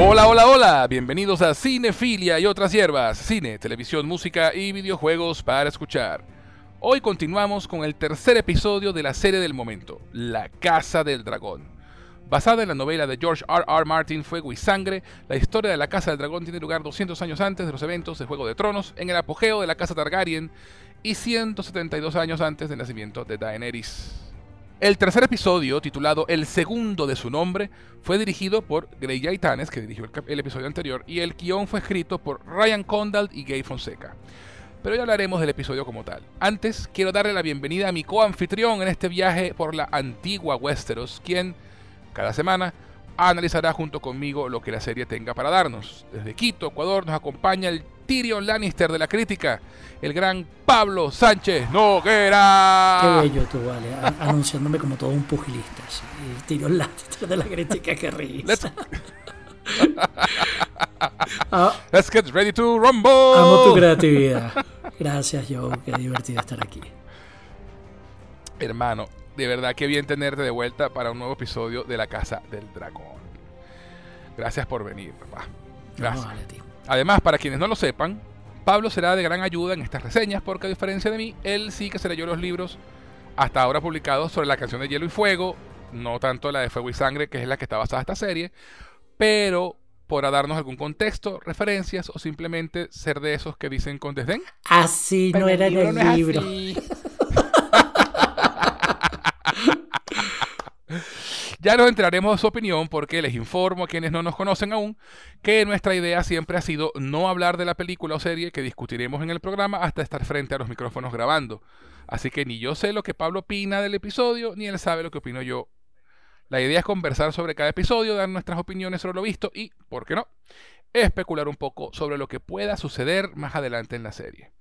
Hola, hola, hola, bienvenidos a Cinefilia y otras hierbas, cine, televisión, música y videojuegos para escuchar. Hoy continuamos con el tercer episodio de la serie del momento, La Casa del Dragón. Basada en la novela de George R. R. Martin Fuego y Sangre, la historia de la Casa del Dragón tiene lugar 200 años antes de los eventos de Juego de Tronos, en el apogeo de la Casa Targaryen, y 172 años antes del nacimiento de Daenerys. El tercer episodio, titulado El segundo de su nombre, fue dirigido por Grey Yaitanes, que dirigió el, episodio anterior, y el guion fue escrito por Ryan Condal y Gay Fonseca. Pero ya hablaremos del episodio como tal. Antes, quiero darle la bienvenida a mi coanfitrión en este viaje por la antigua Westeros, quien, cada semana, analizará junto conmigo lo que la serie tenga para darnos. Desde Quito, Ecuador, nos acompaña el Tyrion Lannister de la crítica, el gran Pablo Sánchez Noguera. Qué bello tú, vale, anunciándome como todo un pugilista. El Tyrion Lannister de la crítica, qué risa. Let's... Ah. Let's get ready to rumble. Amo tu creatividad. Gracias, Joe. Qué divertido estar aquí. Hermano, de verdad qué bien tenerte de vuelta para un nuevo episodio de La Casa del Dragón. Gracias por venir, papá. Gracias. vale, tío. Además, para quienes no lo sepan, Pablo será de gran ayuda en estas reseñas porque a diferencia de mí, él sí que se leyó los libros hasta ahora publicados sobre la canción de Hielo y Fuego, no tanto la de Fuego y Sangre, que es la que está basada esta serie, pero podrá darnos algún contexto, referencias o simplemente ser de esos que dicen con desdén. Así no era en el libro. Ya nos enteraremos de su opinión porque les informo a quienes no nos conocen aún que nuestra idea siempre ha sido no hablar de la película o serie que discutiremos en el programa hasta estar frente a los micrófonos grabando. Así que ni yo sé lo que Pablo opina del episodio, ni él sabe lo que opino yo. La idea es conversar sobre cada episodio, dar nuestras opiniones sobre lo visto y, ¿por qué no?, especular un poco sobre lo que pueda suceder más adelante en la serie.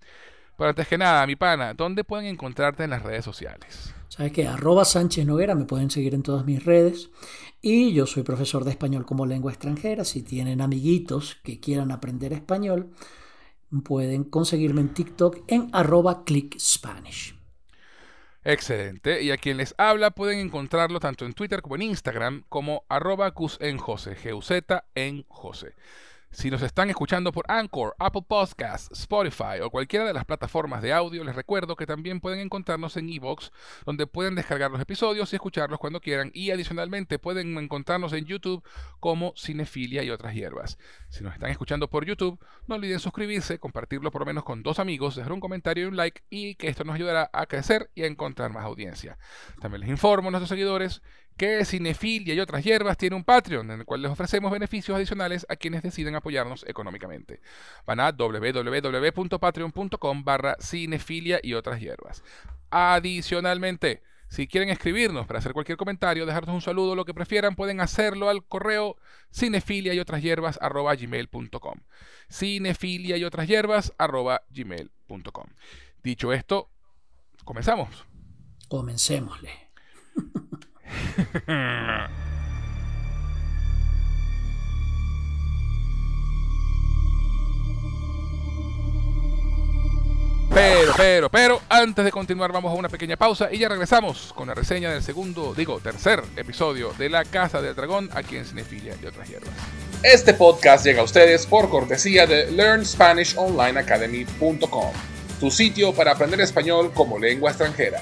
Pero antes que nada, mi pana, ¿dónde pueden encontrarte en las redes sociales? Sabes que arroba Sánchez Noguera, me pueden seguir en todas mis redes. Y yo soy profesor de español como lengua extranjera. Si tienen amiguitos que quieran aprender español, pueden conseguirme en TikTok en arroba clickspanish. Excelente. Y a quien les habla pueden encontrarlo tanto en Twitter como en Instagram como arroba en José, en José. Si nos están escuchando por Anchor, Apple Podcasts, Spotify o cualquiera de las plataformas de audio, les recuerdo que también pueden encontrarnos en Evox, donde pueden descargar los episodios y escucharlos cuando quieran. Y adicionalmente pueden encontrarnos en YouTube como Cinefilia y otras hierbas. Si nos están escuchando por YouTube, no olviden suscribirse, compartirlo por lo menos con dos amigos, dejar un comentario y un like, y que esto nos ayudará a crecer y a encontrar más audiencia. También les informo a nuestros seguidores que Cinefilia y otras hierbas tiene un Patreon en el cual les ofrecemos beneficios adicionales a quienes deciden apoyarnos económicamente. Van a www.patreon.com barra cinefilia y otras hierbas. Adicionalmente, si quieren escribirnos para hacer cualquier comentario, dejarnos un saludo, lo que prefieran, pueden hacerlo al correo cinefilia y otras hierbas gmail.com. Cinefilia y otras hierbas arroba gmail.com. Dicho esto, comenzamos. Comencémosle. Pero, pero, pero, antes de continuar vamos a una pequeña pausa y ya regresamos con la reseña del segundo, digo, tercer episodio de La Casa del Dragón aquí en Cinefilia y otras hierbas. Este podcast llega a ustedes por cortesía de LearnSpanishOnlineAcademy.com, tu sitio para aprender español como lengua extranjera.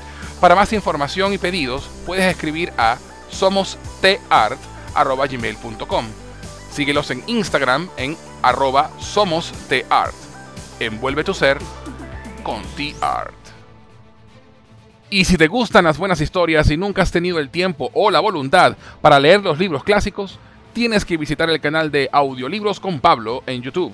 Para más información y pedidos puedes escribir a somostart.gmail.com Síguelos en Instagram en arroba somostart. Envuelve tu ser con T-Art. Y si te gustan las buenas historias y nunca has tenido el tiempo o la voluntad para leer los libros clásicos, tienes que visitar el canal de Audiolibros con Pablo en YouTube.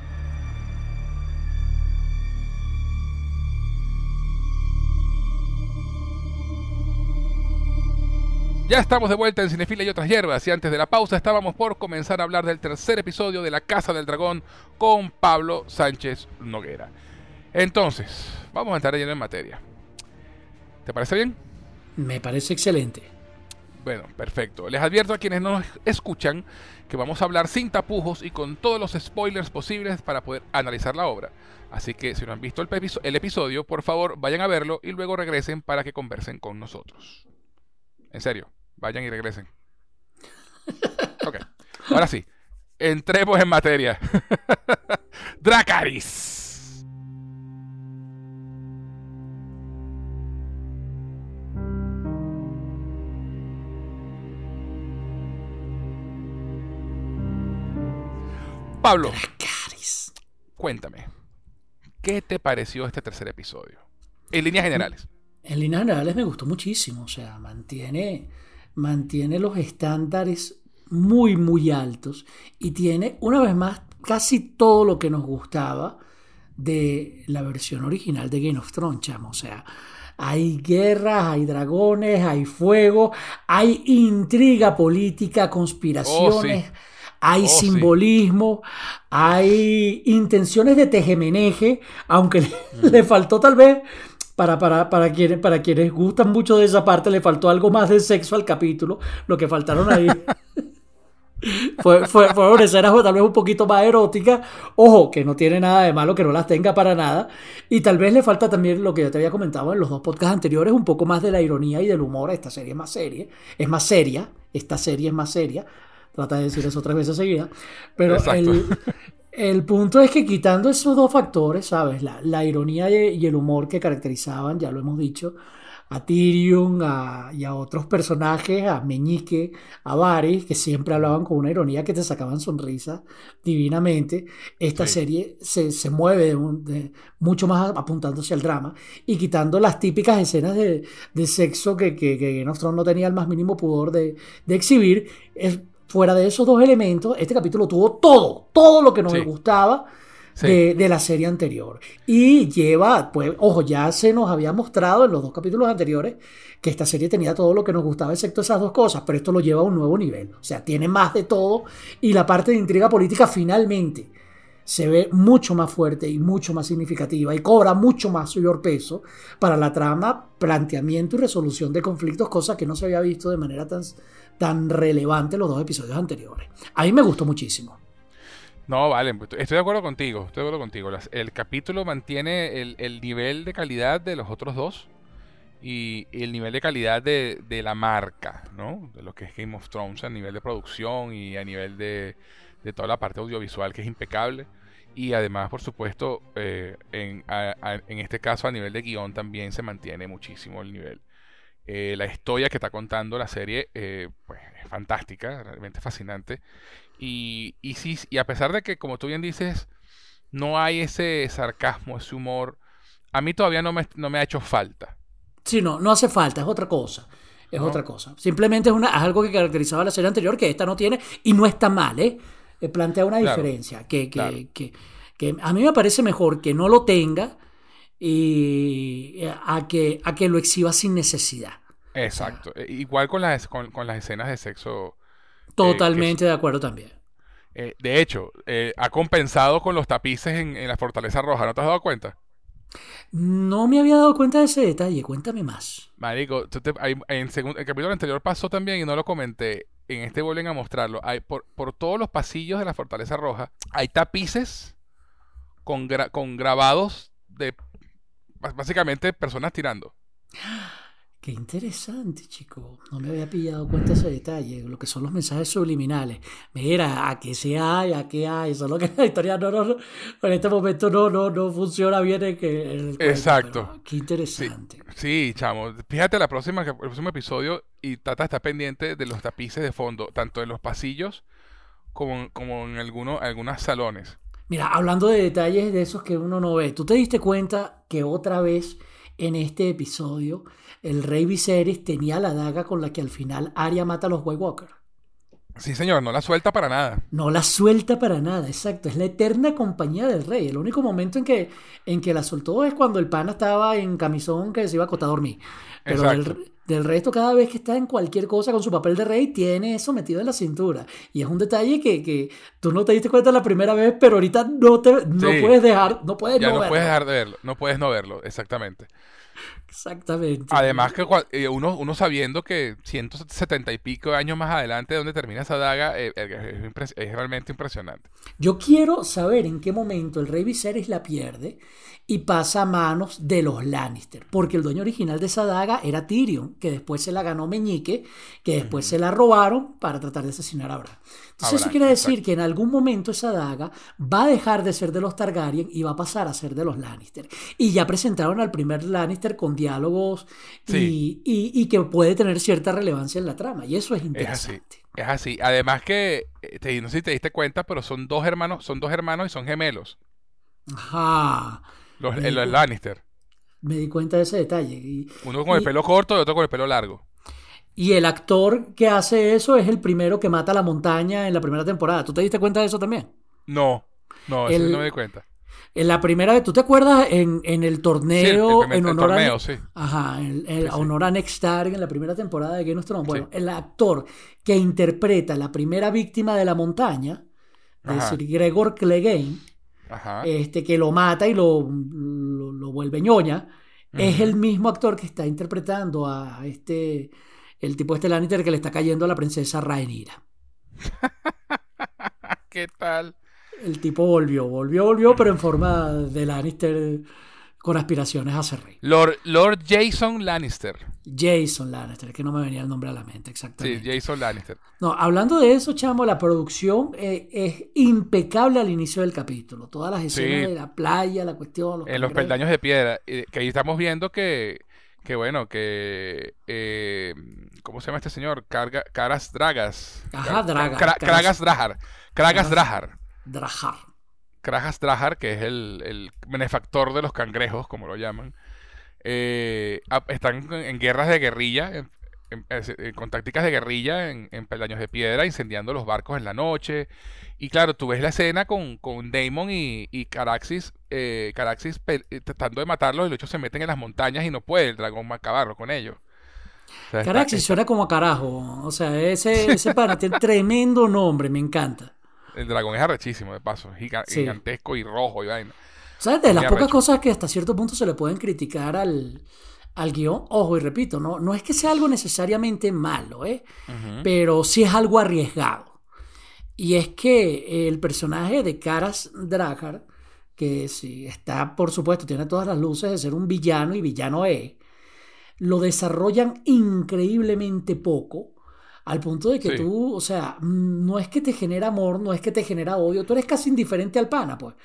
Ya estamos de vuelta en Cinefila y otras hierbas y antes de la pausa estábamos por comenzar a hablar del tercer episodio de La Casa del Dragón con Pablo Sánchez Noguera. Entonces, vamos a entrar lleno en materia. ¿Te parece bien? Me parece excelente. Bueno, perfecto. Les advierto a quienes nos escuchan que vamos a hablar sin tapujos y con todos los spoilers posibles para poder analizar la obra. Así que si no han visto el, episodio, por favor vayan a verlo y luego regresen para que conversen con nosotros. En serio. Vayan y regresen. Ok. Ahora sí. Entremos en materia. Dracaris. Pablo. Dracaris. Cuéntame. ¿Qué te pareció este tercer episodio? En líneas generales. En líneas generales me gustó muchísimo. O sea, mantiene mantiene los estándares muy, muy altos y tiene, una vez más, casi todo lo que nos gustaba de la versión original de Game of Thrones, chamo. O sea, hay guerras, hay dragones, hay fuego, hay intriga política, conspiraciones, oh, hay oh, simbolismo, hay intenciones de tejemeneje, aunque le faltó tal vez para, para, para, quienes, para quienes gustan mucho de esa parte, le faltó algo más de sexo al capítulo. Lo que faltaron ahí fue, fue, fueron escenas tal vez un poquito más eróticas. Ojo, que no tiene nada de malo que no las tenga para nada. Y tal vez le falta también lo que yo te había comentado en los dos podcasts anteriores, un poco más de la ironía y del humor. Esta serie es más seria. Es más seria. Esta serie es más seria. Trata de decir eso tres veces seguidas. Pero el, el punto es que quitando esos dos factores, ¿sabes? La, ironía y el humor que caracterizaban, ya lo hemos dicho, a Tyrion y a otros personajes, a Meñique, a Varys, que siempre hablaban con una ironía que te sacaban sonrisas divinamente. Esta serie se, mueve mucho más apuntándose al drama y quitando las típicas escenas de, sexo que, que, que no tenía el más mínimo pudor de, de exhibir. Es, fuera de esos dos elementos, este capítulo tuvo todo, todo lo que nos gustaba de, la serie anterior. Y lleva, pues, ojo, ya se nos había mostrado en los dos capítulos anteriores que esta serie tenía todo lo que nos gustaba, excepto esas dos cosas, pero esto lo lleva a un nuevo nivel. O sea, tiene más de todo y la parte de intriga política finalmente se ve mucho más fuerte y mucho más significativa y cobra mucho más mayor peso para la trama, planteamiento y resolución de conflictos, cosa que no se había visto de manera tan, tan relevante los dos episodios anteriores. A mí me gustó muchísimo. No, vale, pues, estoy de acuerdo contigo, estoy de acuerdo contigo. El capítulo mantiene el, el nivel de calidad de los otros dos y el nivel de calidad de, de la marca, ¿no? De lo que es Game of Thrones a nivel de producción y a nivel de, de toda la parte audiovisual que es impecable. Y además, por supuesto, eh, en, en este caso a nivel de guion también se mantiene muchísimo el nivel. Eh, la historia que está contando la serie eh, pues, es fantástica, realmente fascinante. Y, y sí, y a pesar de que, como tú bien dices, no hay ese sarcasmo, ese humor, a mí todavía no me, no me ha hecho falta. Sí, no, no hace falta, es otra cosa. Es No. otra cosa. Simplemente es, una, es algo que caracterizaba la serie anterior que esta no tiene y no está mal, ¿eh? Eh, Plantea una Claro, diferencia que, que, claro. que, que a mí me parece mejor que no lo tenga y eh, a que, a que lo exhiba sin necesidad. Exacto. Eh, Igual con las, con, con las escenas de sexo. Totalmente de acuerdo también. eh, de hecho, eh, ha compensado con los tapices en, en la Fortaleza Roja, ¿no te has dado cuenta? No me había dado cuenta de ese detalle, cuéntame más. Marico, tú te- hay- en segun- el capítulo anterior pasó también y no lo comenté. En este vuelven a mostrarlo. Hay, por, por todos los pasillos de la Fortaleza Roja hay tapices con, gra- con grabados de básicamente personas tirando. Qué interesante, chico. No me había pillado cuenta ese detalle, lo que son los mensajes subliminales. Mira, a qué se hay, a qué hay. Solo que la historia no, no, no, en este momento no, no, no funciona bien en, que, en el cuento, Exacto. pero Qué interesante. Sí, chamo. Fíjate la próxima, el próximo episodio y Tata está pendiente de los tapices de fondo, tanto en los pasillos como, como en algunos, algunos salones. Mira, hablando de detalles de esos que uno no ve, ¿tú te diste cuenta que otra vez en este episodio el rey Viserys tenía la daga con la que al final Arya mata a los White Walker? Sí, señor, no la suelta para nada. No la suelta para nada, exacto. Es la eterna compañía del rey. El único momento en que, en que la soltó es cuando el pana estaba en camisón que se iba a acostar a dormir. Pero del, resto, cada vez que está en cualquier cosa con su papel de rey, tiene eso metido en la cintura. Y es un detalle que, que tú no te diste cuenta la primera vez, pero ahorita no, te, no Sí. puedes dejar, no puedes Ya no no verlo. puedes dejar de verlo, no puedes no verlo, exactamente. Exactamente. Además que eh, uno, uno sabiendo que 170 y pico años más adelante donde termina esa daga eh, eh, es, es realmente impresionante. Yo quiero saber en qué momento el rey Viserys la pierde y pasa a manos de los Lannister, porque el dueño original de esa daga era Tyrion, que después se la ganó Meñique, que después se la robaron para tratar de asesinar a Bran. Entonces eso quiere decir exacto. que en algún momento esa daga va a dejar de ser de los Targaryen y va a pasar a ser de los Lannister. Y ya presentaron al primer Lannister con diálogos y, Sí. y- y que puede tener cierta relevancia en la trama, y eso es Es así. interesante. Es así. Además que, eh, te, no sé si te diste cuenta, pero son dos hermanos, son dos hermanos y son gemelos. Ajá. Los, Me eh, los Lannister. Me di cuenta de ese detalle. Y, Uno con el pelo corto y otro con el pelo largo. y el actor que hace eso es el primero que mata a la montaña en la primera temporada. ¿Tú te diste cuenta de eso también? No, no, eso El- no me di cuenta. En la primera vez, ¿tú te acuerdas en, en el Sí, el, torneo el primer- en el honor torneo, a sí. Ajá, en, en Sí, sí. honor a Ned Stark en la primera temporada de Game of Thrones? Bueno, Sí. el actor que interpreta la primera víctima de la montaña, es decir, Gregor Clegane, Ajá. este, que lo mata y lo, lo, lo vuelve ñoña, es el mismo actor que está interpretando a este, el tipo este Lannister que le está cayendo a la princesa Rhaenyra. ¿Qué tal? El tipo volvió, volvió, volvió, pero en forma de Lannister con aspiraciones a ser rey. Lord, Lord Jason Lannister. Jason Lannister, que no me venía el nombre a la mente Sí, exactamente. Jason Lannister. No, hablando de eso, chamo, la producción eh, es impecable al inicio del capítulo. Todas las escenas Sí. de la playa, la cuestión, los En los cangrejos. peldaños de piedra. eh, que ahí estamos viendo que, que bueno, que... eh, ¿Cómo se llama este señor? Carga, Caras Dragas. Ajá, Car- Draga, Cra- Kragas Drajar. Caras- Drajar. Drajar. Kragas Drajar, que es el, el benefactor de los cangrejos, como lo llaman, eh, están en, guerras de guerrilla, eh, con tácticas de guerrilla en, en peldaños de piedra, incendiando los barcos en la noche. Y claro, tú ves la escena con, con Daemon y, y Caraxis, eh, Caraxis eh, tratando de matarlos, y los se meten en las montañas y no puede el dragón acabarlo con ellos. O sea, Caraxis suena como a carajo. O sea, ese, ese pana tiene tremendo nombre, me encanta. El dragón es arrechísimo, de paso, giga- Sí. gigantesco y rojo y vaina. ¿Sabes? De las pocas cosas que hasta cierto punto se le pueden criticar al, al guion, ojo, y repito, no, no es que sea algo necesariamente malo, ¿eh? Pero sí es algo arriesgado. Y es que el personaje de Karas Dragar, que sí, está, por supuesto, tiene todas las luces de ser un villano y villano es, lo desarrollan increíblemente poco. Al punto de que tú, o sea, no es que te genera amor, no es que te genera odio, tú eres casi indiferente al pana, pues.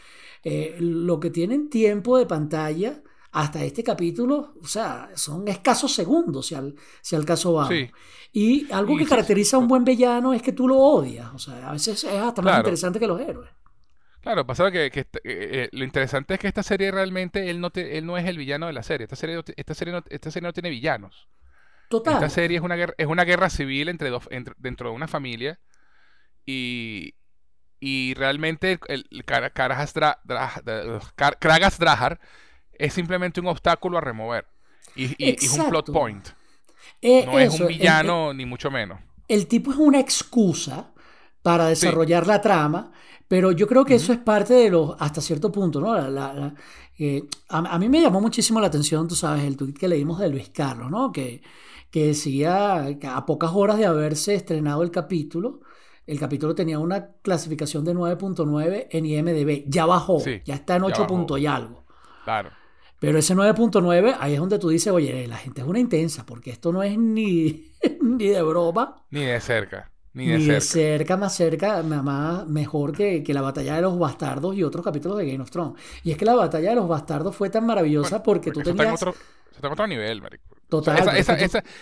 Eh, lo que tienen tiempo de pantalla hasta este capítulo, o sea, son escasos segundos si al, si al caso va. Y algo que caracteriza a un buen villano es que tú lo odias, o sea, a veces es hasta más interesante que los héroes. Claro, pasa que, que este, eh, eh, lo interesante es que esta serie realmente él no, él no es el villano de la serie. Esta serie, esta serie, no, esta serie no tiene villanos. Total. Esta serie es una guerra, es una guerra civil entre dos, dentro de una familia y, y realmente el, el Kragas Drahar es simplemente un obstáculo a remover. Y, es un plot point. Eh, no es un villano, ni mucho menos. El tipo es una excusa para desarrollar la trama, pero yo creo que eso es parte de los, hasta cierto punto, ¿no? Eh, a, mí me llamó muchísimo la atención, tú sabes, el tweet que leímos de Luis Carlos, ¿no? Que, que decía que a pocas horas de haberse estrenado el capítulo, el capítulo tenía una clasificación de 9.9 en IMDB. Ya bajó, ya está en 8 puntos y algo. Claro. Pero ese 9.9, ahí es donde tú dices, oye, la gente es una intensa, porque esto no es ni, ni de broma. Ni de cerca. Ni de, cerca. más cerca, más mejor que, que, la batalla de los bastardos y otros capítulos de Game of Thrones. Y es que la batalla de los bastardos fue tan maravillosa porque tú tenías... Está en otro, nivel, marico. Total.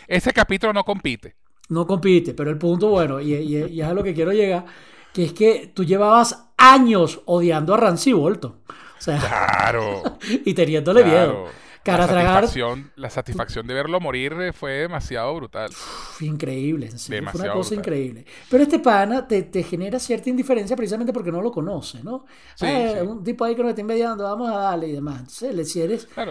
ese capítulo no compite. No compite, pero el punto, bueno, y, y, es a lo que quiero llegar, que es que tú llevabas años odiando a Rancy Bolton claro. y teniéndole miedo. Cara la, satisfacción, la satisfacción de verlo morir eh, fue demasiado brutal. increíble, fue una cosa increíble. Pero este pana te, te, genera cierta indiferencia precisamente porque no lo conoce, ¿no? Sí, ah, Un tipo ahí que nos está envidiando, vamos a darle y demás. Entonces, le, si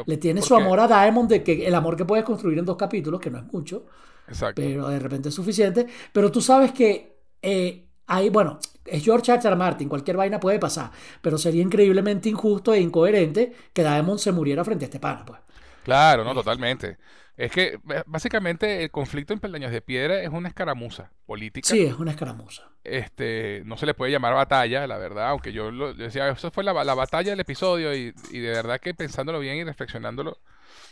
le tiene su amor a Diamond, de que el amor que puedes construir en dos capítulos, que no es mucho, Exacto. pero de repente es suficiente. Pero tú sabes que eh, hay, bueno, es George R. Martin, cualquier vaina puede pasar, pero sería increíblemente injusto e incoherente que Daemon se muriera frente a este pana, pues. Claro, no, totalmente. Es que básicamente el conflicto en Peldaños de Piedra es una escaramuza política. Sí, es una escaramuza. Este, no se le puede llamar batalla, la verdad, aunque yo lo decía, eso fue la, batalla del episodio y, de verdad que pensándolo bien y reflexionándolo,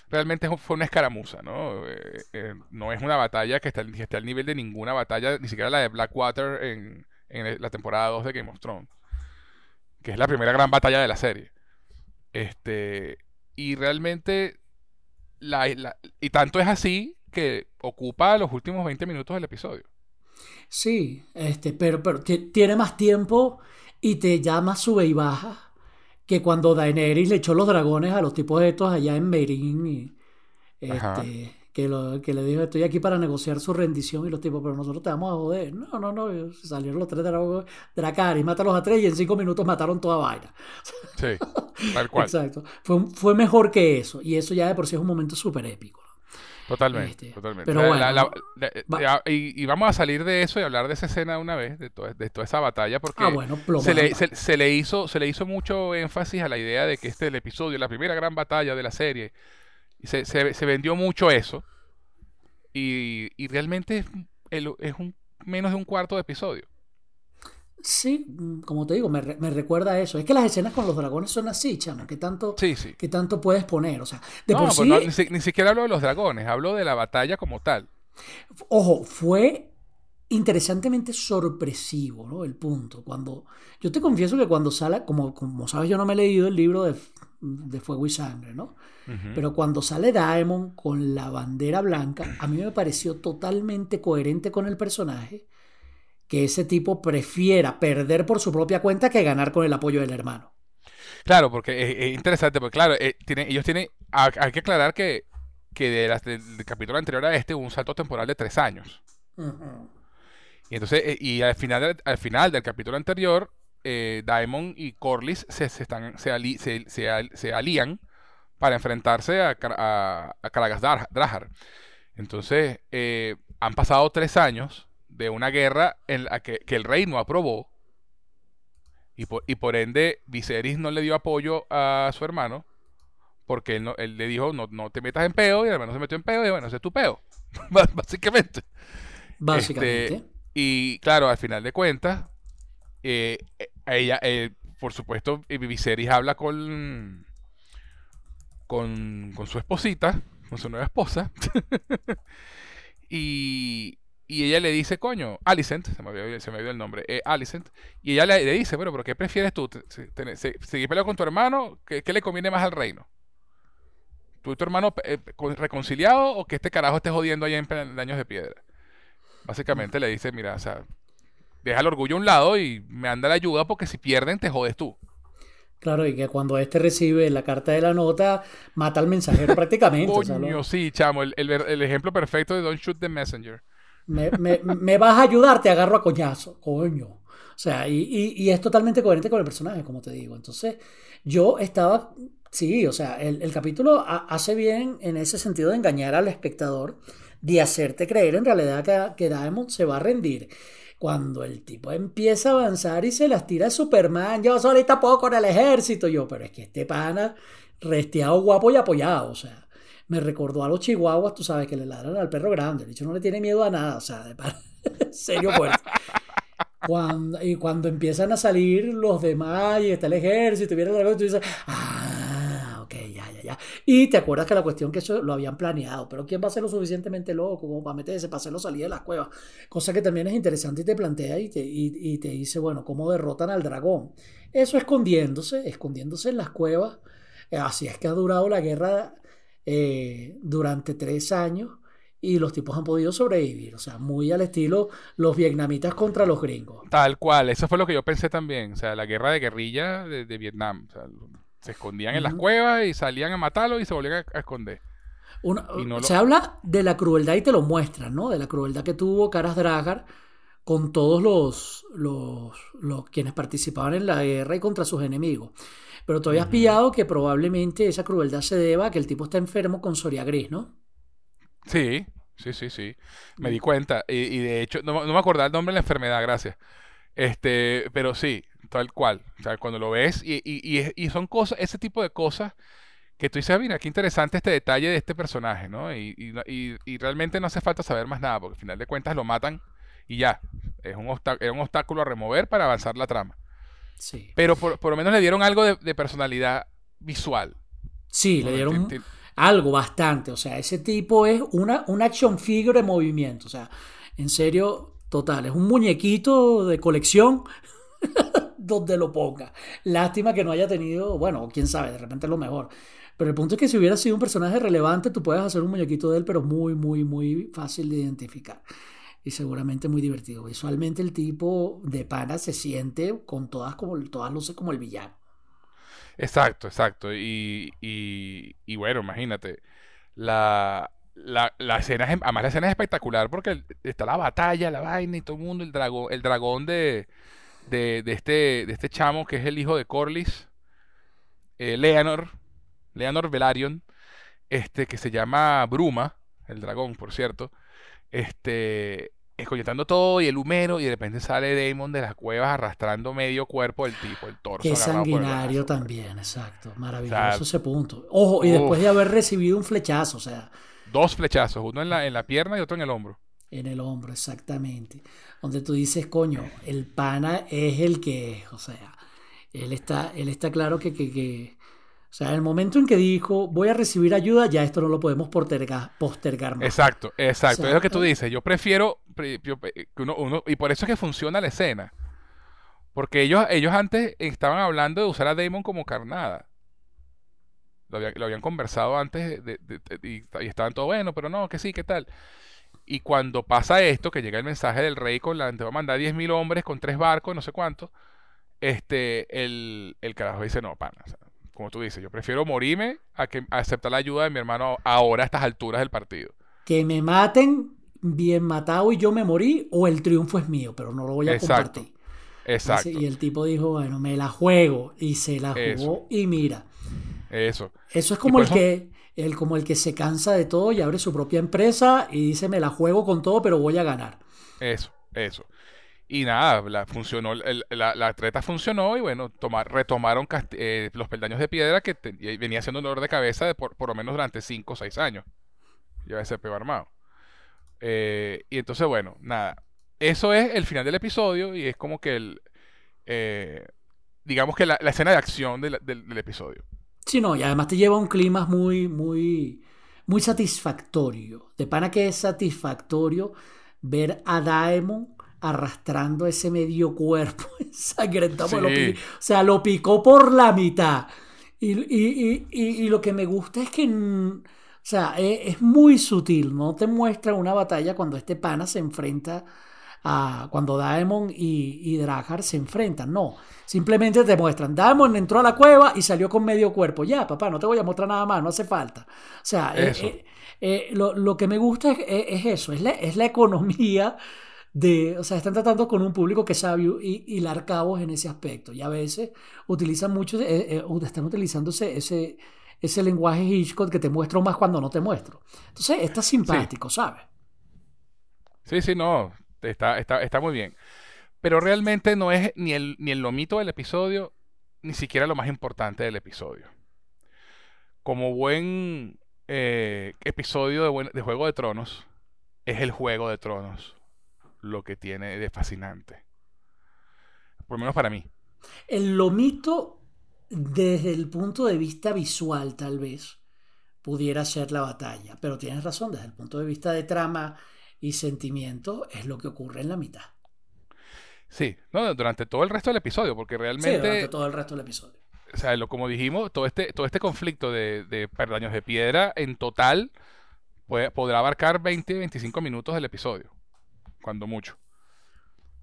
realmente fue una escaramuza, ¿no? Eh, eh, no es una batalla que está, que esté al nivel de ninguna batalla, ni siquiera la de Blackwater en, en la temporada 2 de Game of Thrones, que es la primera gran batalla de la serie. Este, y realmente, la, y tanto es así que ocupa los últimos 20 minutos del episodio. Sí, este, pero, pero tiene más tiempo y te llama sube y baja que cuando Daenerys le echó los dragones a los tipos estos allá en Meereen y este, que, lo, que le dijo, estoy aquí para negociar su rendición y los tipos, pero nosotros te vamos a joder. No, no, no, salieron los tres dragones, Dracarys, mátalos a tres y en cinco minutos mataron toda vaina. Sí, tal cual. Exacto. Fue, fue mejor que eso y eso ya de por sí es un momento súper épico. Totalmente, este, totalmente. Pero bueno, y, vamos a salir de eso y hablar de esa escena una vez, de, de toda esa batalla, porque ah, se, le, se, le hizo, se le hizo mucho énfasis a la idea de que este es el episodio, la primera gran batalla de la serie, se, se, vendió mucho eso. Y, y realmente es, es, un, menos de un cuarto de episodio. Sí, como te digo, me, me, recuerda a eso. Es que las escenas con los dragones son así, chamo. que tanto, Que tanto puedes poner? O sea, de por pues sí, ni, siquiera hablo de los dragones, hablo de la batalla como tal. Ojo, fue interesantemente sorpresivo, ¿no? El punto. Cuando. Yo te confieso que cuando sale, como, como sabes, yo no me he leído el libro de, de Fuego y Sangre, ¿no? Pero cuando sale Daemon con la bandera blanca, a mí me pareció totalmente coherente con el personaje que ese tipo prefiera perder por su propia cuenta que ganar con el apoyo del hermano. Claro, porque es, interesante, porque claro, eh, ellos tienen, hay que aclarar que, que del capítulo anterior a este hubo un salto temporal de tres años. Y entonces, eh, y al final, al final del capítulo anterior, eh, Daemon y Corlys se, se, están, se, se alían para enfrentarse a, a, a Drahar. Entonces, eh, han pasado tres años de una guerra en la que, el rey no aprobó. Y por, y por, ende Viserys no le dio apoyo a su hermano porque él, él le dijo no, no, te metas en peo y el hermano se metió en peo y bueno, ese es tu peo básicamente. Básicamente. Este, y claro, al final de cuentas eh, ella, por supuesto, Viserys habla con, con, con su esposita, con su nueva esposa. y, y ella le dice, coño, Alicent, se me olvidó, se me el nombre, eh, Alicent, y ella le, dice, bueno, pero ¿qué prefieres tú? ¿Seguir peleando con tu hermano? ¿Qué, le conviene más al reino? ¿Tú y tu hermano eh, reconciliado o que este carajo esté jodiendo allá en años de piedra? Básicamente le dice, mira, o sea, deja el orgullo a un lado y me anda la ayuda porque si pierden te jodes tú. Claro, y que cuando este recibe la carta de la nota, mata al mensajero prácticamente. Coño, sí, chamo, el, el, ejemplo perfecto de Don't Shoot the Messenger me, vas a ayudar, te agarro a coñazo, coño. O sea, y, es totalmente coherente con el personaje, como te digo. Entonces, yo estaba, sí, o sea, el, capítulo hace bien en ese sentido de engañar al espectador, de hacerte creer en realidad que, que se va a rendir. Cuando el tipo empieza a avanzar y se las tira a Superman, yo solita puedo con el ejército, yo, pero es que este pana, resteado, guapo y apoyado, o sea me recordó a los chihuahuas, tú sabes, que le ladran al perro grande. El hecho no le tiene miedo a nada, o sea, de serio fuerte. Cuando, y cuando empiezan a salir los demás y está el ejército y viene el dragón, tú dices, ah, ok, ya, ya, ya. Y te acuerdas que la cuestión que eso lo habían planeado, pero ¿quién va a ser lo suficientemente loco como para meterse, para hacerlo salir de las cuevas? Cosa que también es interesante y te plantea y te, y te dice, bueno, ¿cómo derrotan al dragón? Eso escondiéndose, escondiéndose en las cuevas. Así es que ha durado la guerra eh, durante tres años y los tipos han podido sobrevivir. O sea, muy al estilo los vietnamitas contra los gringos. Tal cual, eso fue lo que yo pensé también. O sea, la guerra de guerrilla de, Vietnam. se escondían en las cuevas y salían a matarlo y se volvían a, esconder. Se habla de la crueldad y te lo muestran, ¿no? De la crueldad que tuvo Caras Dragar con todos los, los, los quienes participaban en la guerra y contra sus enemigos. Pero todavía has pillado que probablemente esa crueldad se deba a que el tipo está enfermo con Soria Gris, ¿no? Sí, sí, sí, sí. Me di cuenta. Y, de hecho, no, me acordaba el nombre de la enfermedad, gracias. Este, pero sí, tal cual. O sea, cuando lo ves, y, y, son cosas, ese tipo de cosas que tú dices, ah, mira, qué interesante este detalle de este personaje, ¿no? Y, realmente no hace falta saber más nada, porque al final de cuentas lo matan y ya. Es un, es un obstáculo a remover para avanzar la trama. Pero por, lo menos le dieron algo de, personalidad visual. Sí, le dieron algo bastante. O sea, ese tipo es una, una action figure de movimiento. O sea, en serio, total. Es un muñequito de colección donde lo ponga. Lástima que no haya tenido, bueno, quién sabe, de repente es lo mejor. Pero el punto es que si hubiera sido un personaje relevante, tú puedes hacer un muñequito de él, pero muy, muy, muy fácil de identificar y seguramente muy divertido. Visualmente el tipo de pana se siente con todas, como, todas luces como el villano. Exacto, exacto. Y, y, bueno, imagínate. La, la, la, escena es, además la escena es espectacular porque está la batalla, la vaina y todo el mundo, el dragón, el dragón de, de, de este, de este chamo que es el hijo de Corlys, eh, Leonor, Leonor Velaryon, este, que se llama Bruma, el dragón, por cierto este, escoyetando todo y el humero y de repente sale Damon de las cuevas arrastrando medio cuerpo del tipo, el torso. Qué sanguinario también, exacto. Maravilloso ese punto. Ojo, y después de haber recibido un flechazo, o sea. Dos flechazos, uno en la, en la pierna y otro en el hombro. En el hombro, exactamente. Donde tú dices, coño, el pana es el que es, o sea, él está, él está claro que, que, que o sea, el momento en que dijo, voy a recibir ayuda, ya esto no lo podemos postergar, postergar más. Exacto, exacto. es lo que tú dices. Yo prefiero, que uno, y por eso es que funciona la escena. Porque ellos, ellos antes estaban hablando de usar a Damon como carnada. Lo, habían conversado antes y, estaban todo bueno, pero no, que sí, ¿qué tal? Y cuando pasa esto, que llega el mensaje del rey con la, te va a mandar 10.000 hombres con tres barcos, no sé cuánto, este, el, el carajo dice, no, pana, como tú dices, yo prefiero morirme a que aceptar la ayuda de mi hermano ahora a estas alturas del partido. Que me maten bien matado y yo me morí o el triunfo es mío, pero no lo voy a compartir. Exacto. Y el tipo dijo, bueno, me la juego y se la jugó y mira. Eso. Eso es como el que el, como el que se cansa de todo y abre su propia empresa y dice, me la juego con todo, pero voy a ganar. Eso, eso. Y nada, la, funcionó, la, la, treta funcionó y bueno, tomar, retomaron eh, los peldaños de piedra que venía siendo dolor de cabeza de por, por, lo menos durante 5 o 6 años. Lleva ese peo armado. Eh, y entonces, bueno, nada. Eso es el final del episodio y es como que el, eh, digamos que la, la escena de acción del, del- del episodio. Sí, no, y además te lleva a un clima muy, muy, muy satisfactorio. De pana que es satisfactorio ver a Daemon arrastrando ese medio cuerpo ensangrentado. Sí. O sea, lo picó por la mitad. Y, y- y- y- lo que me gusta es que, o sea, e- es, muy sutil. No te muestra una batalla cuando este pana se enfrenta a. Cuando Daemon y, y Draghar se enfrentan. No. Simplemente te muestran. Daemon entró a la cueva y salió con medio cuerpo. Ya, papá, no te voy a mostrar nada más, no hace falta. O sea, eh, eh, lo, lo que me gusta es, es- es eso, es la, es la economía de, o sea, están tratando con un público que sabe y hilar cabos en ese aspecto. Y a veces utilizan mucho, eh, eh, están utilizando ese, ese, lenguaje Hitchcock que te muestro más cuando no te muestro. Entonces, está simpático, ¿sabes? Sí, sí, no, está, está, está muy bien. Pero realmente no es ni el, ni el lomito del episodio, ni siquiera lo más importante del episodio. Como buen eh, episodio de, buen- de Juego de Tronos, es el Juego de Tronos lo que tiene de fascinante. Por lo menos para mí. El lomito, desde el punto de vista visual, tal vez, pudiera ser la batalla. Pero tienes razón, desde el punto de vista de trama y sentimiento, es lo que ocurre en la mitad. Sí, no, durante todo el resto del episodio, porque Sí, realmente, durante todo el resto del episodio. o sea, lo, como dijimos, todo este, todo este conflicto de, de Perdaños de Piedra en total puede- podrá abarcar 20, 25 minutos del episodio, cuando mucho.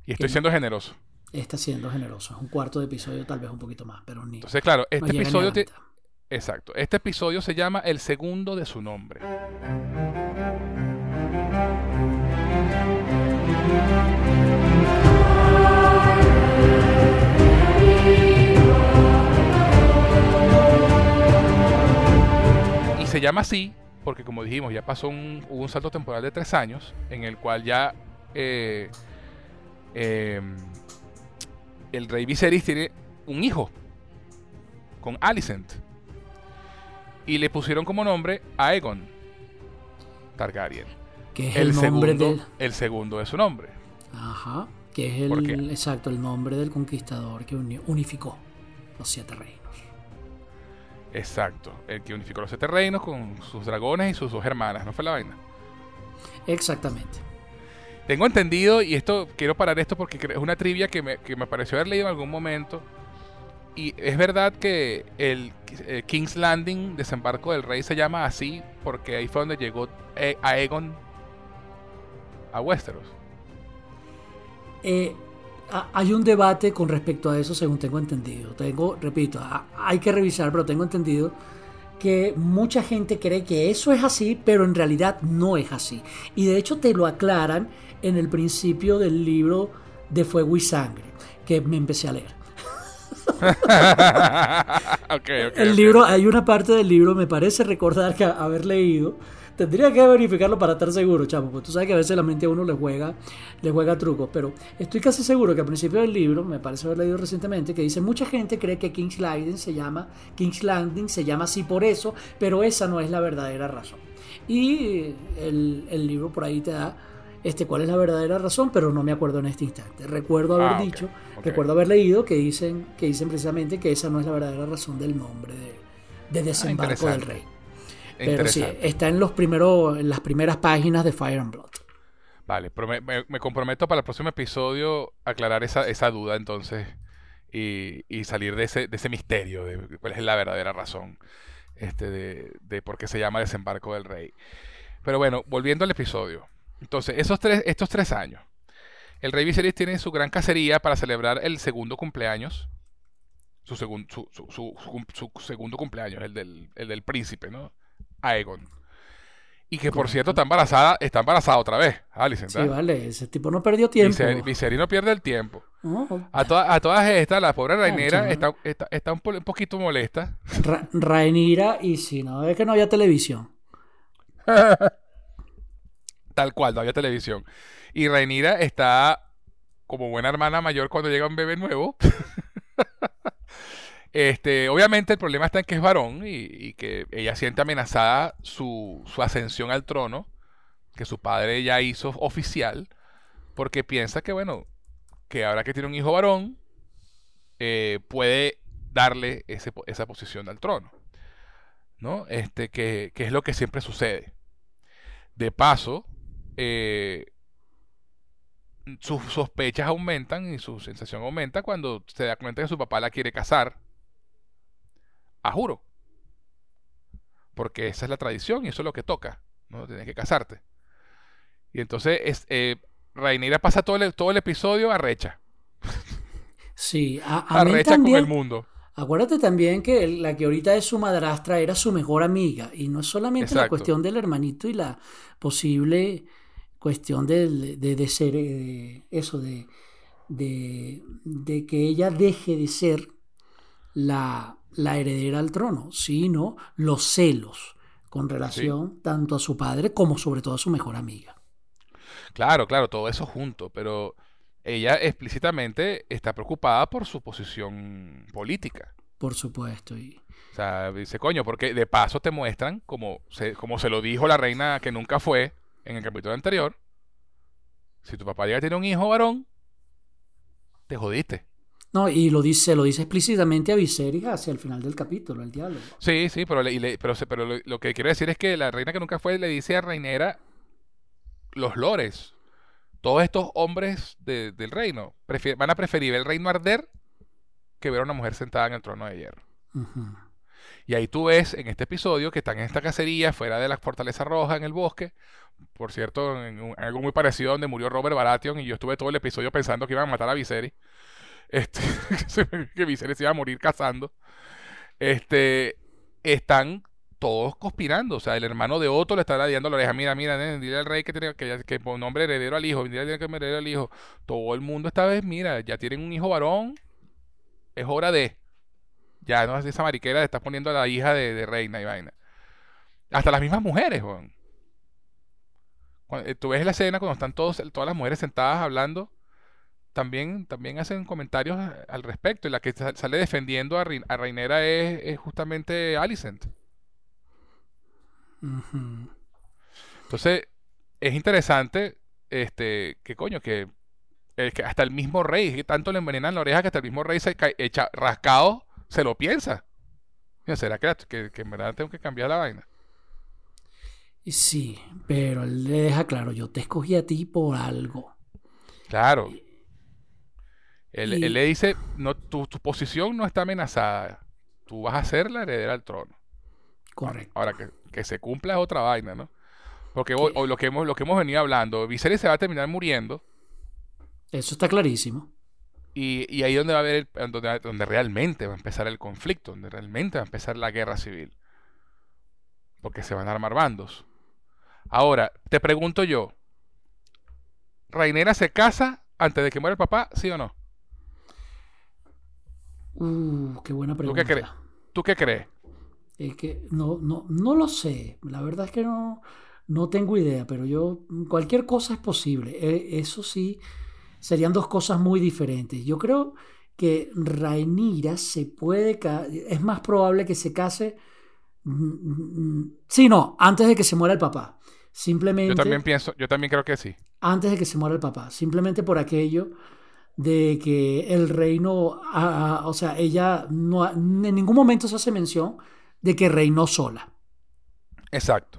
Y estoy siendo generoso. Está siendo generoso. Es un cuarto de episodio, tal vez un poquito más, pero ni. Entonces, claro, este episodio, exacto, este episodio se llama El segundo de su nombre. Y se llama así porque, como dijimos, ya pasó un, hubo un salto temporal de tres años en el cual ya eh, em, el rey Viserys tiene un hijo con Alicent. Y le pusieron como nombre Aegon Targaryen. Que es El, el, nombre segundo, del. el segundo de su nombre. Ajá. Que es el. Exacto, el nombre del conquistador que uni- unificó los siete reinos. Exacto. El que unificó los siete reinos con sus dragones y sus dos hermanas. ¿No fue la vaina? Exactamente. Tengo entendido, y esto quiero parar esto porque es una trivia que me, que me pareció haber leído en algún momento. Y es verdad que el eh, King's Landing, desembarco del rey, se llama así porque ahí fue donde llegó eh, Aegon a Westeros. Eh, ha- hay un debate con respecto a eso, según tengo entendido. Tengo, repito, ha- hay que revisar, pero tengo entendido que mucha gente cree que eso es así, pero en realidad no es así. Y de hecho te lo aclaran en el principio del libro de Fuego y Sangre, que me empecé a leer. Ok, ok, El libro, hay una parte del libro, me parece recordar que haber leído. Tendría que verificarlo para estar seguro, chamo, porque tú sabes que a veces la mente a uno le juega, le juega trucos, pero estoy casi seguro que al principio del libro, me parece haber leído recientemente, que dice mucha gente cree que King's Landing se llama King's Landing se llama así por eso, pero esa no es la verdadera razón. Y el, el libro por ahí te da este cuál es la verdadera razón, pero no me acuerdo en este instante. Recuerdo haber Ah, dicho, recuerdo haber leído que dicen, que dicen precisamente que esa no es la verdadera razón del nombre de, de desembarco del Ah, rey. Pero sí, está en los primeros, en las primeras páginas de Fire and Blood. Vale, pero me, me- me comprometo para el próximo episodio aclarar esa, esa duda entonces y, y salir de ese, de ese misterio de cuál es la verdadera razón este, de, de por qué se llama Desembarco del Rey. Pero bueno, volviendo al episodio. Entonces, esos tres, estos tres años, el Rey Viserys tiene su gran cacería para celebrar el segundo cumpleaños. Su, segun- su, su- su- segundo cumpleaños, el del, el del príncipe, ¿no? Aegon. Y que por cierto está embarazada, está embarazada otra vez, Alicent. Sí, ¿ah? vale, ese tipo no perdió tiempo. Viser- Viserys no pierde el tiempo. A, toda- a todas estas, la pobre Rainera chamo. está, está, está un, po- un poquito molesta. Ra- Rhaenyra, y si no, es que no había televisión. Tal cual, no había televisión. Y Rainira está como buena hermana mayor cuando llega un bebé nuevo. Este, obviamente el problema está en que es varón y, y que ella siente amenazada su, su ascensión al trono, que su padre ya hizo oficial, porque piensa que, bueno, que ahora que tiene un hijo varón, eh, puede darle esa posición al trono. ¿No? Este, que, es lo que siempre sucede. De paso, eh, sus sospechas aumentan y su sensación aumenta cuando se da cuenta que su papá la quiere casar. A juro. Porque esa es la tradición y eso es lo que toca. ¿no? Tienes que casarte. Y entonces es, eh, pasa todo el, todo el episodio arrecha. Sí, a, arrecha con el mundo. Acuérdate también que la que ahorita es su madrastra era su mejor amiga. Y no es solamente la cuestión del hermanito y la posible cuestión de, de, ser eh, eso, de, de, que ella deje de ser la, la heredera al trono, sino los celos con relación tanto a su padre como sobre todo a su mejor amiga. Claro, claro, todo eso junto, pero ella explícitamente está preocupada por su posición política. Por supuesto. Y... O sea, dice, coño, porque de paso te muestran, como se, como se lo dijo la reina que nunca fue en el capítulo anterior, si tu papá llega a tener un hijo varón, te jodiste. No, y lo dice, lo dice explícitamente a Viserys hacia el final del capítulo, el diálogo. Sí, sí, pero, pero, pero lo, que quiero decir es que la reina que nunca fue le dice a Reinera los lores. Todos estos hombres del reino van a preferir el reino arder que ver a una mujer sentada en el trono de hierro. Y ahí tú ves en este episodio que están en esta cacería fuera de la fortaleza roja en el bosque. Por cierto, en, algo muy parecido donde murió Robert Baratheon y yo estuve todo el episodio pensando que iban a matar a Viserys. Este, que Viserys iba a morir cazando. Este, están todos conspirando. O sea, el hermano de Otto le está dando la oreja. Mira, mira, dile al rey que tiene que, que nombre heredero al hijo. Dile que heredero al hijo. Todo el mundo esta vez, mira, ya tienen un hijo varón. Es hora de. Ya no es esa mariquera de estar poniendo a la hija de, reina y vaina. Hasta las mismas mujeres, Juan. Eh, tú ves la escena cuando están todos, todas las mujeres sentadas hablando también, también hacen comentarios al respecto. Y la que sale defendiendo a, a Reinera es, es, justamente Alicent. Entonces, es interesante, este, que coño, que, que hasta el mismo rey, que tanto le envenenan la oreja que hasta el mismo rey se echa rascado, se lo piensa. ¿Será que, que, en verdad tengo que cambiar la vaina? Sí, pero él le deja claro, yo te escogí a ti por algo. Claro. Él, le dice, no, tu, tu, posición no está amenazada. Tú vas a ser la heredera al trono. Correcto. Ahora, que, que se cumpla es otra vaina, ¿no? Porque hoy, lo, que hemos, lo que hemos venido hablando, Viserys se va a terminar muriendo. Eso está clarísimo. Y, y ahí donde va a haber donde, donde, realmente va a empezar el conflicto, donde realmente va a empezar la guerra civil. Porque se van a armar bandos. Ahora, te pregunto yo, ¿Rainera se casa antes de que muera el papá, sí o no? Uh, qué buena pregunta. ¿Tú qué crees? ¿Tú qué crees? Es que no, no, no lo sé. La verdad es que no, no tengo idea, pero yo, cualquier cosa es posible. E, eso sí, serían dos cosas muy diferentes. Yo creo que Rainira se puede, es más probable que se case, mm, mm, mm, sí, no, antes de que se muera el papá. Simplemente. Yo también pienso, yo también creo que sí. Antes de que se muera el papá. Simplemente por aquello de que el reino, o sea, ella no, en ningún momento se hace mención de que reinó sola. Exacto.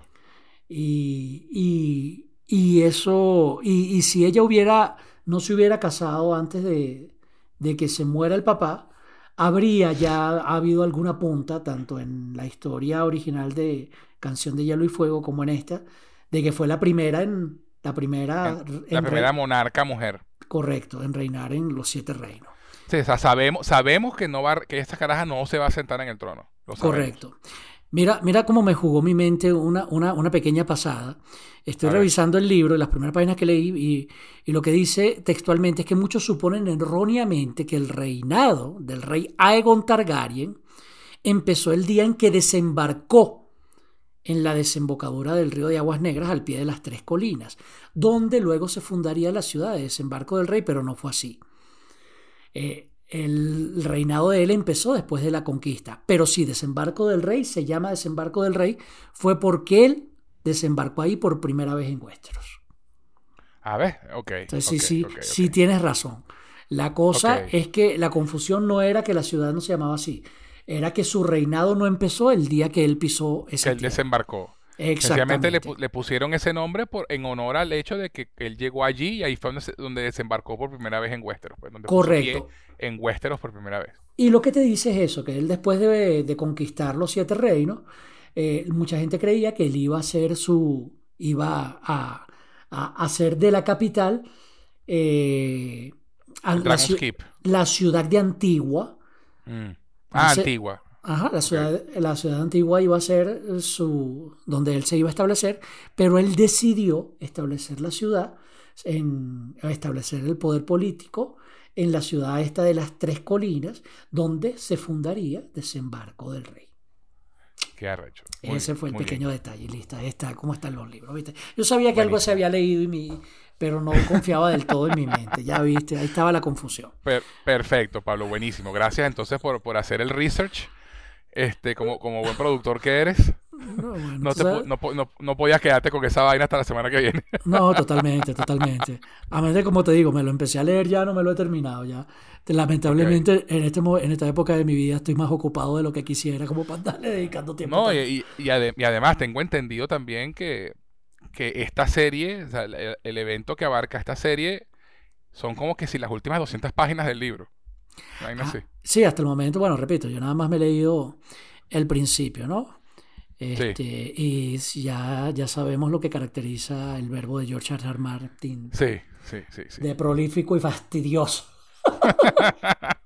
Y, y, eso, y, si ella hubiera, no se hubiera casado antes de, de que se muera el papá, habría ya habido alguna punta, tanto en la historia original de Canción de Hielo y Fuego como en esta, de que fue la primera en la primera, la primera monarca mujer. Correcto, en reinar en los siete reinos. Sí, o sea, sabemos, sabemos que no va, que esta caraja no se va a sentar en el trono. Correcto. Mira, mira cómo me jugó mi mente una, una, pequeña pasada. Estoy revisando el libro, las primeras páginas que leí, y, y, lo que dice textualmente es que muchos suponen erróneamente que el reinado del rey Aegon Targaryen empezó el día en que desembarcó en la desembocadura del río de Aguas Negras al pie de las Tres Colinas, donde luego se fundaría la ciudad de desembarco del rey, pero no fue así. Eh, el reinado de él empezó después de la conquista, pero si desembarco del rey se llama desembarco del rey, fue porque él desembarcó ahí por primera vez en Westeros. A ver, ok. Entonces sí, sí, sí tienes razón. La cosa es que la confusión no era que la ciudad no se llamaba así, era que su reinado no empezó el día que él pisó Que esa él desembarcó. Le, Exactamente. pu- le pusieron ese nombre por, en honor al hecho de que él llegó allí y ahí fue donde, se- donde desembarcó por primera vez en Westeros. Pues, donde Correcto. En Westeros por primera vez. Y lo que te dice es eso, que él después de, de conquistar los siete reinos, eh, mucha gente creía que él iba a ser su, iba a, a hacer de la capital eh, a la, ciudad de Antigua. Mm. Ah, Antigua. Ajá, la ciudad, la ciudad antigua iba a ser su, donde él se iba a establecer, pero él decidió establecer la ciudad, en, establecer el poder político en la ciudad esta de las tres colinas, donde se fundaría Desembarco del Rey. Qué arrecho. Muy Ese fue el pequeño bien. detalle, listo, ahí está, cómo están los libros, ¿viste? Yo sabía que algo se había leído, y mi, pero no confiaba del todo en mi mente, ya viste, ahí estaba la confusión. Per- perfecto, Pablo, buenísimo. Gracias entonces por, por hacer el research. Este, como, como buen productor que eres, No, bueno, no, te, po- no, no- podías quedarte con esa vaina hasta la semana que viene. No, totalmente, totalmente. A menos de, como te digo, me lo empecé a leer ya, no me lo he terminado ya. Lamentablemente, en, este, en esta época de mi vida estoy más ocupado de lo que quisiera como para darle dedicando tiempo. No, y, y- y ade- y además tengo entendido también que, que esta serie, o sea, el, el evento que abarca esta serie, son como que si las últimas 200 páginas del libro. Ah. Sí, hasta el momento, bueno, repito, yo nada más me he leído el principio, ¿no? Este, Y ya, ya sabemos lo que caracteriza el verbo de George R. R. Martin, Sí, sí, sí, sí. de prolífico y fastidioso.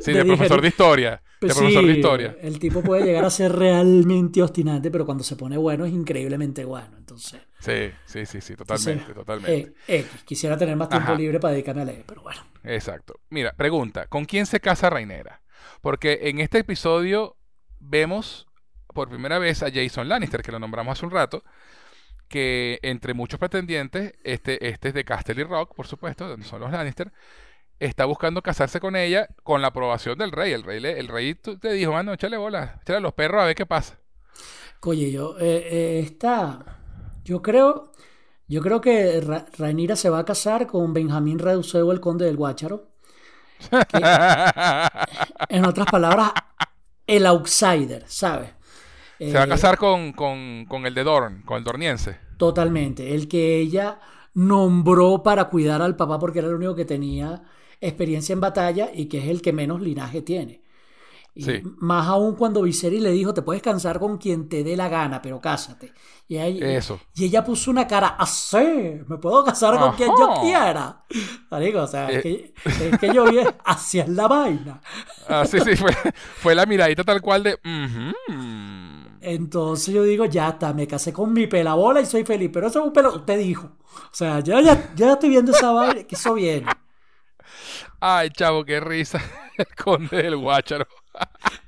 Sí, de de profesor de historia. De Pues profesor de historia. El tipo puede llegar a ser realmente obstinante, pero cuando se pone bueno es increíblemente bueno. Entonces, Sí, sí, sí, sí, entonces, totalmente, totalmente. eh, quisiera tener más tiempo Ajá. libre para dedicarme a leer, pero bueno. Exacto. Mira, pregunta, ¿con quién se casa Rhaenyra? Porque en este episodio vemos por primera vez a Jason Lannister, que lo nombramos hace un rato, que entre muchos pretendientes, este, este es de Casterly Rock, por supuesto, donde son los Lannister, está buscando casarse con ella con la aprobación del rey. El rey, le- el rey te dijo, mano, échale bola, échale a los perros a ver qué pasa. Oye, yo, eh, eh, está, yo creo, yo creo que Ra- Rhaenyra se va a casar con Benjamín Reduceo, el conde del Guácharo. En otras palabras, el outsider, ¿sabes? Se va a Eh, casar con, con, con el de Dorn, con el dorniense. Totalmente. El que ella nombró para cuidar al papá porque era el único que tenía experiencia en batalla y que es el que menos linaje tiene. Y Sí. Más aún cuando Viserys le dijo, te puedes cansar con quien te dé la gana, pero cásate. Y ella, Eso. y ella puso una cara así, me puedo casar con quien yo quiera. Marico, o sea, es, Eh. que, es que yo vi hacia la vaina. Ah, sí, sí, fue, fue la miradita tal cual de... Entonces yo digo, ya está, me casé con mi pelabola y soy feliz. Pero eso es un pelo, usted dijo. O sea, ya, ya, ya estoy viendo esa vaina, que eso viene. Ay, chavo, qué risa. El conde del Guácharo.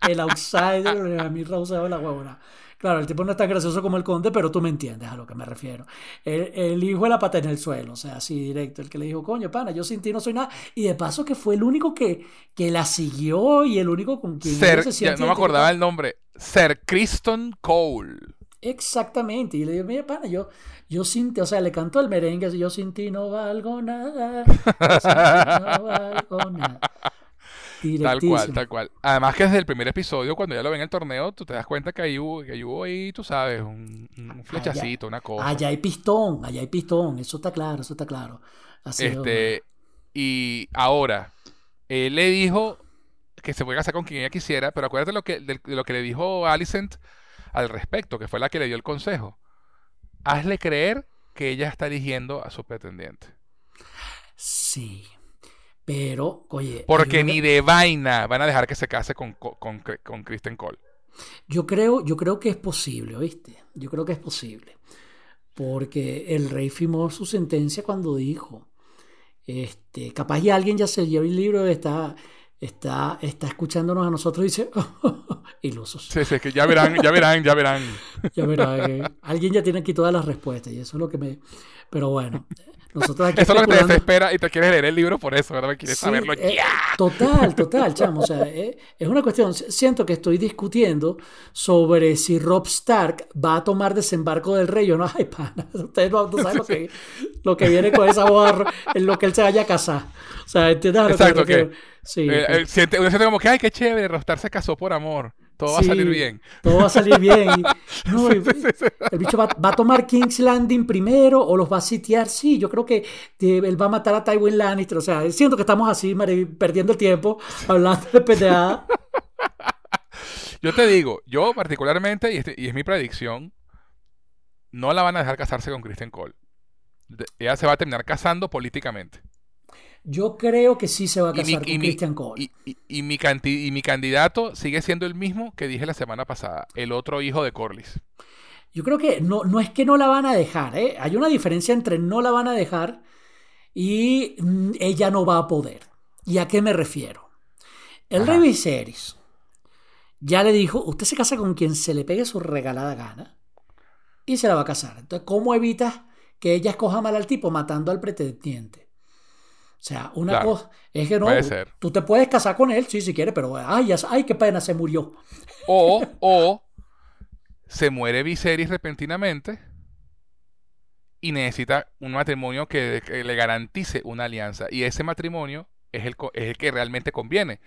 El outsider, a mí de la huevona. Claro, el tipo no es tan gracioso como el conde, pero tú me entiendes a lo que me refiero. El, el hijo de la pata en el suelo, o sea, así directo. El que le dijo, coño, pana, yo sin ti no soy nada. Y de paso que fue el único que, que la siguió y el único con quien Ser, se ya siente no me acordaba el nombre. Sir Criston Cole. Exactamente. Y le digo, mira, pana, yo, yo sin ti, o sea, le cantó el merengue, yo sin ti no valgo nada. Yo sin ti no valgo nada. Tal cual, tal cual. Además que desde el primer episodio, cuando ya lo ven en el torneo, tú te das cuenta que ahí hubo, que ahí, hubo ahí, tú sabes, un, un flechacito, una cosa. Allá hay pistón, allá hay pistón, eso está claro, eso está claro. Este, y ahora, él le dijo que se puede casar con quien ella quisiera, pero acuérdate lo que, de, de lo que le dijo Alicent al respecto, que fue la que le dio el consejo. Hazle creer que ella está eligiendo a su pretendiente. Sí. Pero, oye, Porque ni de vaina van a dejar que se case con, con, con, Kristen Cole. yo creo, yo creo que es posible, ¿oíste? Yo creo que es posible. Porque el rey firmó su sentencia cuando dijo, este, capaz ya alguien ya se llevó el libro, está, está, está escuchándonos a nosotros y dice, ilusos. Sí, sí, que ya verán, ya verán, ya verán. Ya verá, eh, alguien ya tiene aquí todas las respuestas y eso es lo que me... Pero bueno, Nosotros aquí Eso es lo que te desespera y te quieres leer el libro por eso, ¿verdad? Quieres Sí, saberlo eh. Total, total, chamo. O sea, eh, es una cuestión. Siento que estoy discutiendo sobre si Rob Stark va a tomar desembarco del rey o no. Ay, pana, ustedes no, no saben lo que, lo que viene con esa boda en lo que él se vaya a casar. O sea, ¿entiendes Exacto, que Sí, Eh, eh, siente- uno siente como que, ay, qué chévere, Rostar se casó por amor. Todo va a salir bien. Todo va a salir bien. y- no, y- el bicho va, va a tomar King's Landing primero o los va a sitiar. Sí, yo creo que él va a matar a Tywin Lannister. O sea, siento que estamos así, Mari, perdiendo el tiempo hablando de pendejadas. Yo te digo, yo particularmente, y, este- y es mi predicción, no la van a dejar casarse con Kristen Cole. De- ella se va a terminar casando políticamente. Yo creo que sí se va a mi, casar y con mi- Christian Cole. y- y- y mi y mi candidato sigue siendo el mismo que dije la semana pasada, el otro hijo de Corlys. Yo creo que no, no es que no la van a dejar, ¿eh? Hay una diferencia entre no la van a dejar y mm, ella no va a poder. ¿Y a qué me refiero? El Ajá. rey Viserys ya le dijo, usted se casa con quien se le pegue su regalada gana y se la va a casar. Entonces, ¿cómo evitas que ella escoja mal al tipo matando al pretendiente? O sea, una Claro. cosa es que no, Puede ser. tú te puedes casar con él, sí, si quieres, pero ay, ay, qué pena, se murió. O, o se muere Viserys repentinamente y necesita un matrimonio que, que le garantice una alianza. Y ese matrimonio es el, es el que realmente conviene.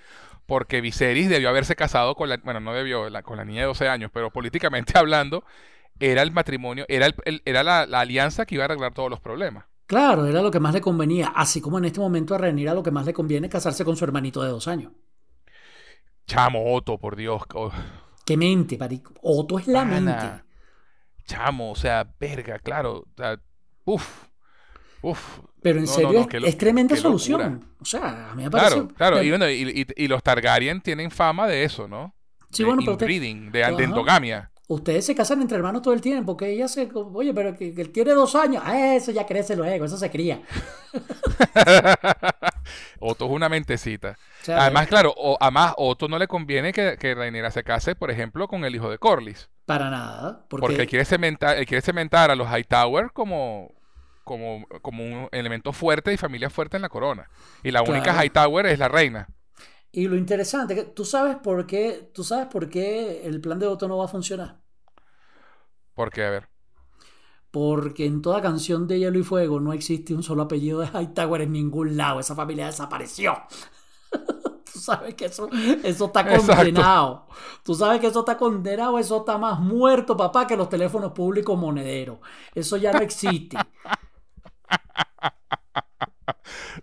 Porque Viserys debió haberse casado con la, bueno, no debió, la- con la niña de 12 años, pero políticamente hablando, era el matrimonio, era, el- el- era la, la alianza que iba a arreglar todos los problemas. Claro, era lo que más le convenía. Así como en este momento a Renira lo que más le conviene es casarse con su hermanito de dos años. Chamo, Otto, por Dios. oh, ¡Qué mente, marico! Otto es la mente. Chamo, o sea, verga, claro. O sea, uf, uf. Pero en No, serio no, es, qué lo- es tremenda solución. locura. O sea, a mí me parece... Claro, claro. Y, bueno, y, y- y los Targaryen tienen fama de eso, ¿no? sí, de bueno, pero inbreeding, de, de endogamia. Ustedes se casan entre hermanos todo el tiempo, que ella se... Oye, pero que, que él tiene dos años. Ah, eso ya crece luego, eso se cría. Otto es una mentecita. Además, claro, o, además, Otto no le conviene que, que Rhaenyra se case, por ejemplo, con el hijo de Corlys. para nada. Porque, Porque él quiere cementar, él quiere cementar a los Hightower como, como, como un elemento fuerte y familia fuerte en la corona. Y la única Claro. Hightower es la reina. Y lo interesante, que tú sabes por qué, tú sabes por qué el plan de Otto no va a funcionar. Porque, a ver, Porque en toda canción de Hielo y Fuego no existe un solo apellido de Hightower en ningún lado. Esa familia desapareció. Tú sabes que eso, eso está Exacto. condenado. Tú sabes que eso está condenado. Eso está más muerto, papá, que los teléfonos públicos monederos. Eso ya no existe.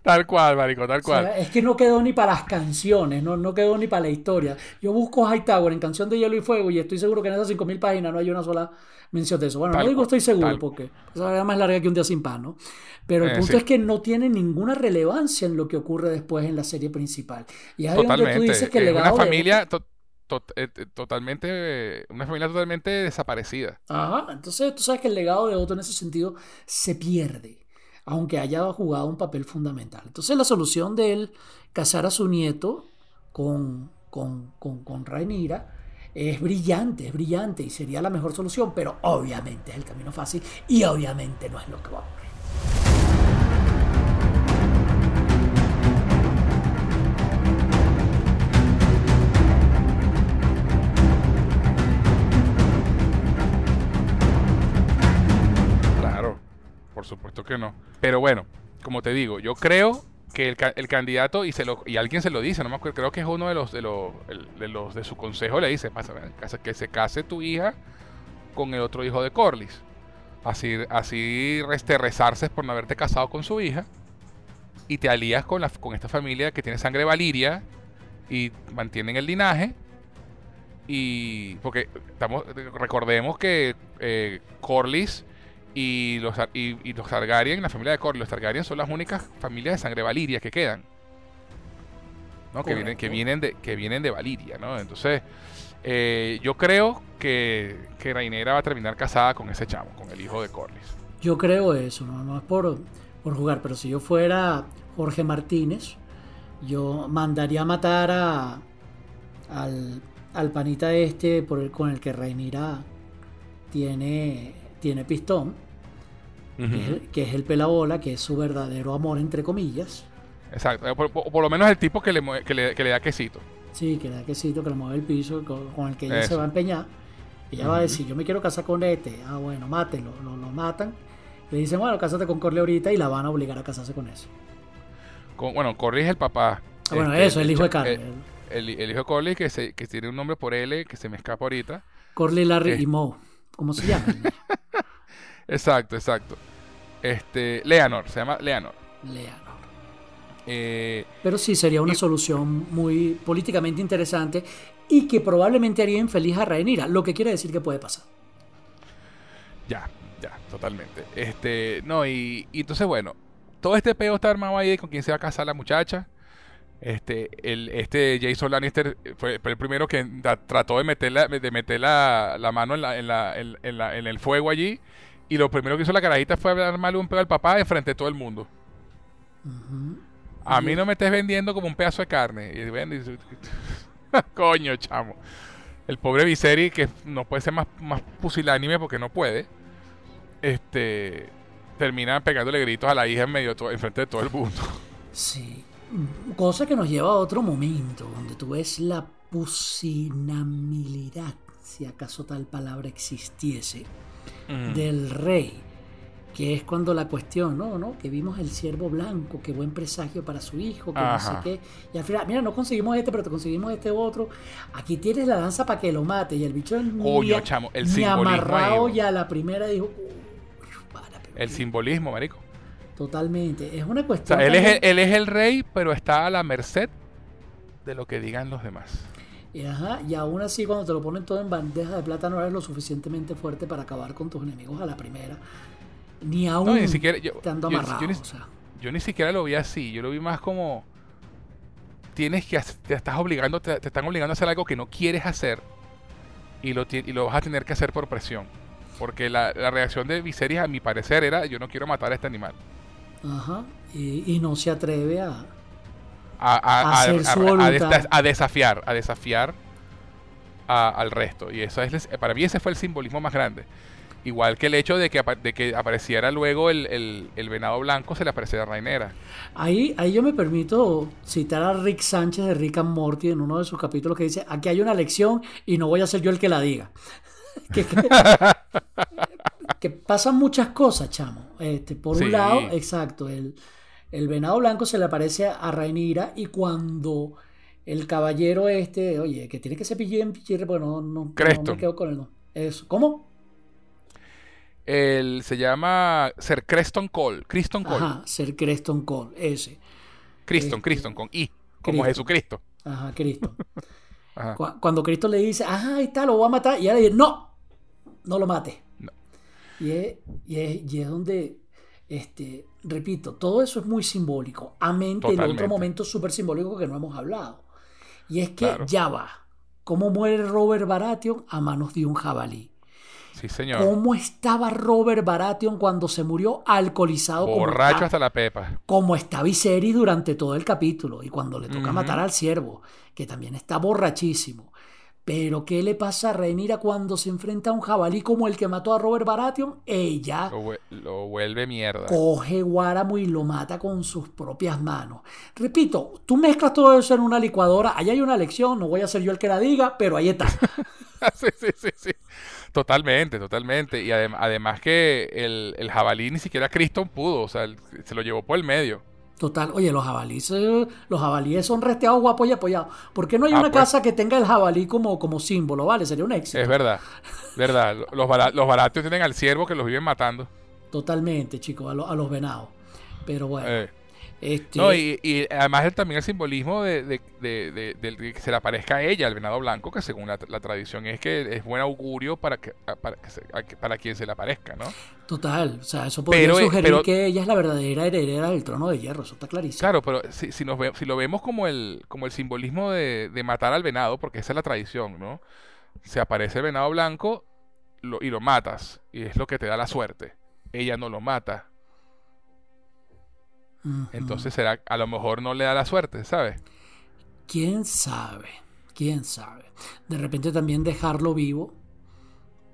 tal cual, marico, tal O sea, cual. es que no quedó ni para las canciones, no, no quedó ni para la historia. Yo busco Hightower en Canción de Hielo y Fuego y estoy seguro que en esas 5.000 páginas no hay una sola mención de eso. Bueno, Tal no digo estoy seguro tal porque esa era más larga que un día sin pan, ¿no? Pero el Eh, punto sí. es que no tiene ninguna relevancia en lo que ocurre después en la serie principal. Y es ahí donde tú Totalmente. dices que el una legado de- familia to- eh, totalmente, una familia totalmente desaparecida. Ajá, entonces tú sabes que el legado de Otto en ese sentido se pierde, aunque haya jugado un papel fundamental. Entonces la solución de él casar a su nieto con, con, con, con Rhaenyra es brillante, es brillante y sería la mejor solución, pero obviamente es el camino fácil y obviamente no es lo que va a ocurrir. Por supuesto que no. Pero bueno, como te digo, yo creo que el, el candidato, y se lo, y alguien se lo dice, no me acuerdo, creo que es uno de los de los, de su consejo, le dice, que se case tu hija con el otro hijo de Corlys. Así, así res- te rezarces por no haberte casado con su hija y te alías con, la, con esta familia que tiene sangre valiria y mantienen el linaje. Y porque estamos, recordemos que eh, Corlys y los, y, y los Targaryen, la familia de Corlys, los Targaryen son las únicas familias de sangre valiria que quedan. ¿no? Que, vienen, que, vienen de, que vienen de Valiria, ¿no? Entonces, eh, yo creo que, que Rhaenyra va a terminar casada con ese chamo, con el hijo de Corlys. Yo creo eso, no, no es por, por jugar, pero si yo fuera Jorge Martínez, yo mandaría a matar a, al, al panita este por el, con el que Reinira tiene, tiene pistón que, es, el- que es el pelabola, que es su verdadero amor, entre comillas. Exacto. Por, por- por lo menos el tipo que le, mue- que le, que le da quesito. Sí, que le da quesito, que le mueve el piso, con, con el que ella se va a empeñar. Ella va a decir, yo me quiero casar con este. Ah, bueno, mátelo. Lo, lo matan. Le dicen, bueno, cásate con Corley ahorita y la van a obligar a casarse con eso. Con, bueno, Corley es el papá. Ah, bueno, Este, eso, el hijo de eh, El, el hijo de Corley que, se, que tiene un nombre por L que se me escapa ahorita. Corley, Larry eh. y Moe. ¿Cómo se llama? Exacto, exacto. Este, Leonor, se llama Leonor. Leonor. Eh, Pero sí, sería una Y- solución muy políticamente interesante y que probablemente haría infeliz a Rhaenyra, lo que quiere decir que puede pasar. ya, ya, totalmente. Este, no, y, y entonces, bueno, todo este peo está armado ahí de con quién se va a casar la muchacha. Este, el, este Jason Lannister fue, fue el primero que da- trató de meter, la, de meter la, la mano en, la, en, la, en, en la- en el fuego allí. Y lo primero que hizo la carajita fue hablarle un pedo al papá enfrente de todo el mundo. A mí no me estés vendiendo como un pedazo de carne. Y ven, y- Coño, chamo. El pobre Viserys, que no puede ser más, más pusilánime porque no puede, este termina pegándole gritos a la hija en medio de todo, enfrente de todo el mundo. Sí. Cosa que nos lleva a otro momento, donde tú ves la pusilanimidad, si acaso tal palabra existiese, del rey. Que es cuando la cuestión, ¿no? ¿no? Que vimos el ciervo blanco, que buen presagio para su hijo, que no sé qué. Y al final, mira, no conseguimos este, pero te conseguimos este otro. Aquí tienes la lanza para que lo mate. Y el bicho ni, Coño, a- chamo, el ni simbolismo amarrado ahí, y a la primera dijo, "Uy, para, pero El qué". simbolismo, marico. Totalmente. Es una O cuestión. sea, él es, el, él es el rey, pero está a la merced de lo que digan los demás. Y, ajá, y aún así cuando te lo ponen todo en bandeja de plata no eres lo suficientemente fuerte para acabar con tus enemigos a la primera. Ni aún No, ni siquiera. Yo, estando amarrado. yo ni- o sea. yo ni siquiera lo vi así. Yo lo vi más como. Tienes que. Te estás obligando. Te, te están obligando a hacer algo que no quieres hacer. Y lo, y lo vas a tener que hacer por presión. Porque la, la reacción de Viserys, a mi parecer, era: Yo no quiero matar a este animal. Ajá. Y, y no se atreve a... A, a- a- desafiar. A desafiar al resto. Y eso es. Para mí, ese fue el simbolismo más grande. Igual que el hecho de que, de que apareciera luego el, el- el venado blanco, se le apareciera a Rainera. Ahí, ahí yo me permito citar a Rick Sánchez de Rick and Morty en uno de sus capítulos que dice, aquí hay una lección y no voy a ser yo el que la diga. que, que- que pasan muchas cosas, chamo. Este, por Sí. un lado, exacto, el, el venado blanco se le aparece a Rhaenyra y cuando el caballero este, oye, que tiene que ser en pichirre porque no, no, no Creston. me quedo con el nombre. Eso. ¿Cómo? El, se llama Ser Creston Cole. Criston Cole. Ajá, ser Creston Cole, ese. Criston, Este, Criston, con I. Como Cristo. Jesucristo. Ajá, Cristo. Ajá. Cu- Cuando Cristo le dice, ajá, ahí está, lo voy a matar, y ella le dice, no, no lo mate. Y, es, y, es, y es donde, este, repito, todo eso es muy simbólico. Amén del otro momento súper simbólico que no hemos hablado. Y es que Claro. ya va. ¿Cómo muere Robert Baratheon a manos de un jabalí? Sí, señor. ¿Cómo estaba Robert Baratheon cuando se murió alcoholizado Borracho está? hasta la pepa. como está Viserys durante todo el capítulo y cuando le toca Ujú. matar al ciervo, que también está borrachísimo. Pero ¿qué le pasa a Rhaenyra cuando se enfrenta a un jabalí como el que mató a Robert Baratheon? Ella Lo, vue- lo vuelve mierda. coge Guáramo y lo mata con sus propias manos. Repito, tú mezclas todo eso en una licuadora, allá hay una lección, no voy a ser yo el que la diga, pero ahí está. sí, sí, sí, sí. Totalmente, totalmente. Y adem- además que el, el jabalí ni siquiera Criston pudo. O sea, se lo llevó por el medio. Total, oye, los jabalíes, eh, los jabalíes son resteados, guapos y apoyados. ¿Por qué no hay Ah, una pues. casa que tenga el jabalí como, como símbolo? Vale, sería un éxito. Es verdad. Verdad. Los, bara- los baratos tienen al ciervo que los viven matando. Totalmente, chicos, a, lo- a los venados. Pero bueno, Eh, este, No, y, y además el- también el simbolismo de, de- de- que se le aparezca a ella, al venado blanco, que según la, la tradición es que es buen augurio para, que, para, que se- para quien se le aparezca, ¿no? total, o sea, eso podría Pero, eh, sugerir pero- que ella es la verdadera heredera del trono de hierro, eso está clarísimo. Claro, pero si, si, nos ve- si lo vemos como el, como el simbolismo de, de matar al venado, porque esa es la tradición, ¿no? Se aparece el venado blanco lo- y lo matas, y es lo que te da la suerte. Ella no lo mata, Entonces será, a lo mejor no le da la suerte, ¿sabes? ¿Quién sabe? ¿Quién sabe? De repente también dejarlo vivo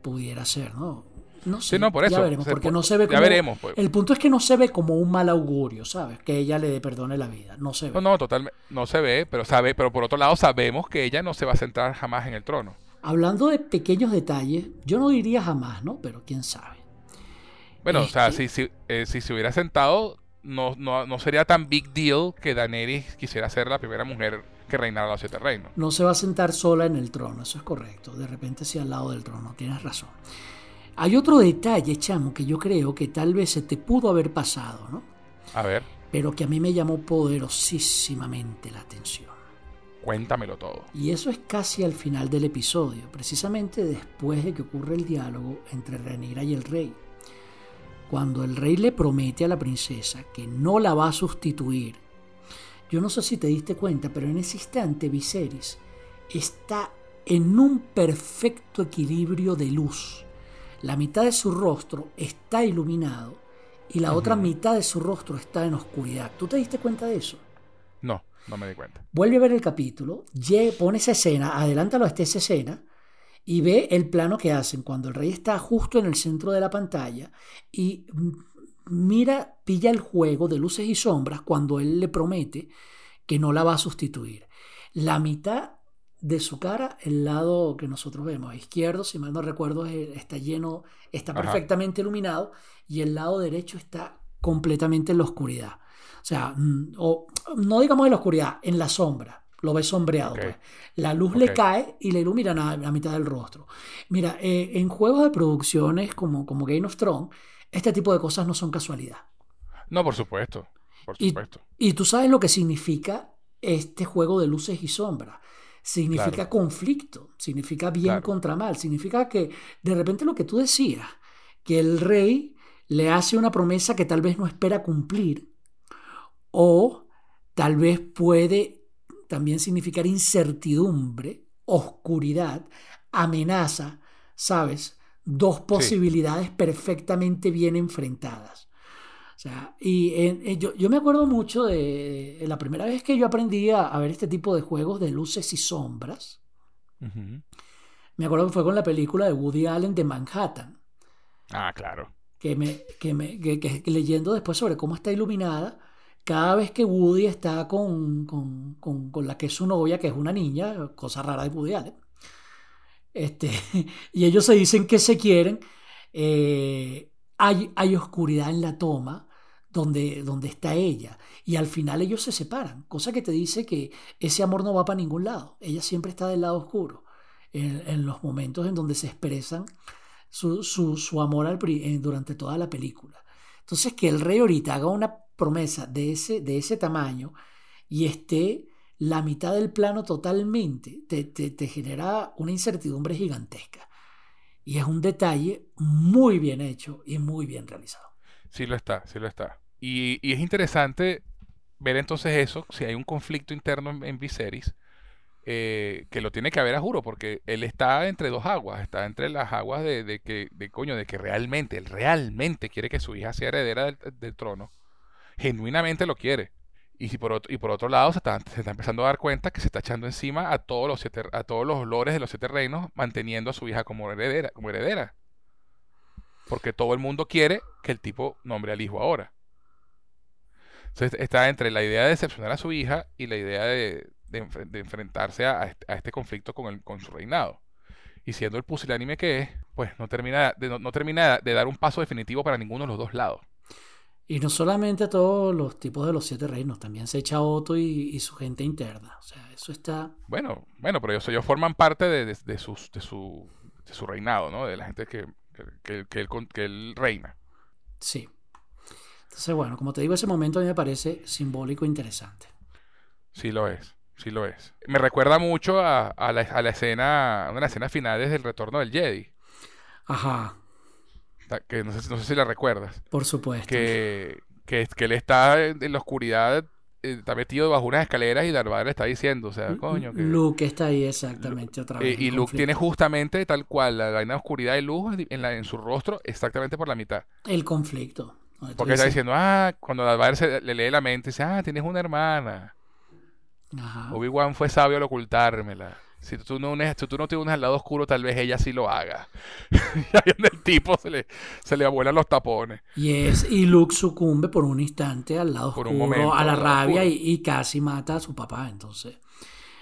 pudiera ser, ¿no? No sé. Sí, no, por eso. Ya veremos, porque por- no se ve ya veremos, pues. El punto es que no se ve como un mal augurio, ¿sabes? Que ella le perdone la vida. No se ve. No, no, totalmente. No se ve, pero sabe, pero por otro lado sabemos que ella no se va a sentar jamás en el trono. Hablando de pequeños detalles, yo no diría jamás, ¿no? Pero quién sabe. Bueno, o sea, Este- si, si, eh, si se hubiera sentado, no, no, no sería tan big deal que Daenerys quisiera ser la primera mujer que reinara los siete reinos. No se va a sentar sola en el trono, eso es correcto. De repente sí al lado del trono, tienes razón. Hay otro detalle, chamo, que yo creo que tal vez se te pudo haber pasado, ¿no? A ver, Pero que a mí me llamó poderosísimamente la atención. cuéntamelo todo. Y eso es casi al final del episodio, precisamente después de que ocurre el diálogo entre Rhaenyra y el rey. Cuando el rey le promete a la princesa que no la va a sustituir. Yo no sé si te diste cuenta, pero en ese instante Viserys está en un perfecto equilibrio de luz. La mitad de su rostro está iluminado y la otra mitad de su rostro está en oscuridad. ¿Tú te diste cuenta de eso? No, no me di cuenta. Vuelve a ver el capítulo, pone esa escena, adelántalo hasta esa escena y ve el plano que hacen cuando el rey está justo en el centro de la pantalla y mira, pilla el juego de luces y sombras cuando él le promete que no la va a sustituir. La mitad de su cara, el lado que nosotros vemos izquierdo, si mal no recuerdo, es- está lleno, está Ajá. perfectamente iluminado y el lado derecho está completamente en la oscuridad. O sea, mm, o, no digamos en la oscuridad, en la sombra. Lo ves sombreado. Pues. La luz le cae y le ilumina la, la mitad del rostro. Mira, eh, en juegos de producciones como, como Game of Thrones, este tipo de cosas no son casualidad. No, por supuesto. Por Y, supuesto. y tú sabes lo que significa este juego de luces y sombras. Significa Claro. conflicto, significa bien Claro. contra mal, significa que de repente lo que tú decías, que el rey le hace una promesa que tal vez no espera cumplir, o tal vez puede también significar incertidumbre, oscuridad, amenaza, ¿sabes? Dos posibilidades perfectamente bien enfrentadas. O sea, y en- en- yo, yo me acuerdo mucho de, de la primera vez que yo aprendí a, a ver este tipo de juegos de luces y sombras. Ujú. Me acuerdo que fue con la película de Woody Allen de Manhattan, Ah, claro. que, me, que, me, que- que leyendo después sobre cómo está iluminada, cada vez que Woody está con, con, con- con la que es su novia, que es una niña, cosa rara de Woody Allen, este, y ellos se dicen que se quieren, eh, hay, hay oscuridad en la toma donde, donde está ella. Y al final ellos se separan, cosa que te dice que ese amor no va para ningún lado. Ella siempre está del lado oscuro, en, los momentos en donde se expresan su, su- su amor eh, durante toda la película. Entonces, que el rey ahorita haga una promesa de ese, de ese tamaño y esté la mitad del plano totalmente, te, te- te genera una incertidumbre gigantesca. Y es un detalle muy bien hecho y muy bien realizado. Sí lo está, sí lo está. Y, y es interesante ver entonces eso, si hay un conflicto interno en, en Viserys, eh, que lo tiene que haber a juro, porque él está entre dos aguas, está entre las aguas de, de que, de coño, de que realmente, él realmente quiere que su hija sea heredera del, del trono, genuinamente lo quiere. Y, por otro, lado se está, empezando a dar cuenta que se está echando encima a todos los a todos los lores de los siete reinos, manteniendo a su hija como heredera, como heredera. Porque todo el mundo quiere que el tipo nombre al hijo ahora. Entonces está entre la idea de decepcionar a su hija y la idea de, de enfre- de enfrentarse este, a este conflicto con, su reinado. Y siendo el pusilánime que es, pues no, no termina de dar un paso definitivo para ninguno de los dos lados. Y no solamente a todos los tipos de los siete reinos, también se echa Otto y, y su gente interna. O sea, eso está... Bueno, bueno, pero ellos, ellos forman parte de, de- de sus, de, su, de su reinado, ¿no? De la gente que, que, que- él, que él reina. Sí. Entonces, bueno, como te digo, ese momento a mí me parece simbólico e interesante. Sí lo es, sí lo es. Me recuerda mucho a, a la, a la escena, una de las escenas finales del retorno del Jedi, Ajá, que no sé, si- no sé si la recuerdas, por supuesto. que, que, que él está en, en la oscuridad, eh, está metido bajo unas escaleras y Darth Vader le está diciendo, o sea, coño, que... Luke está ahí exactamente otra Eh, vez. y en Luke tiene justamente tal cual la vaina de oscuridad y luz en, la, en su rostro exactamente por la mitad. El conflicto. Porque está diciendo, ah, cuando Darth Vader se, le lee la mente, dice, ah, tienes una hermana. Obi-Wan fue sabio al ocultármela. Si tú no, unes, si tú no te unes al lado oscuro, tal vez ella sí lo haga. y el tipo se le, se le abuelan los tapones. Y, es, y Luke sucumbe por un instante al lado Por oscuro, momento, a la rabia y, y casi mata a su papá. Entonces,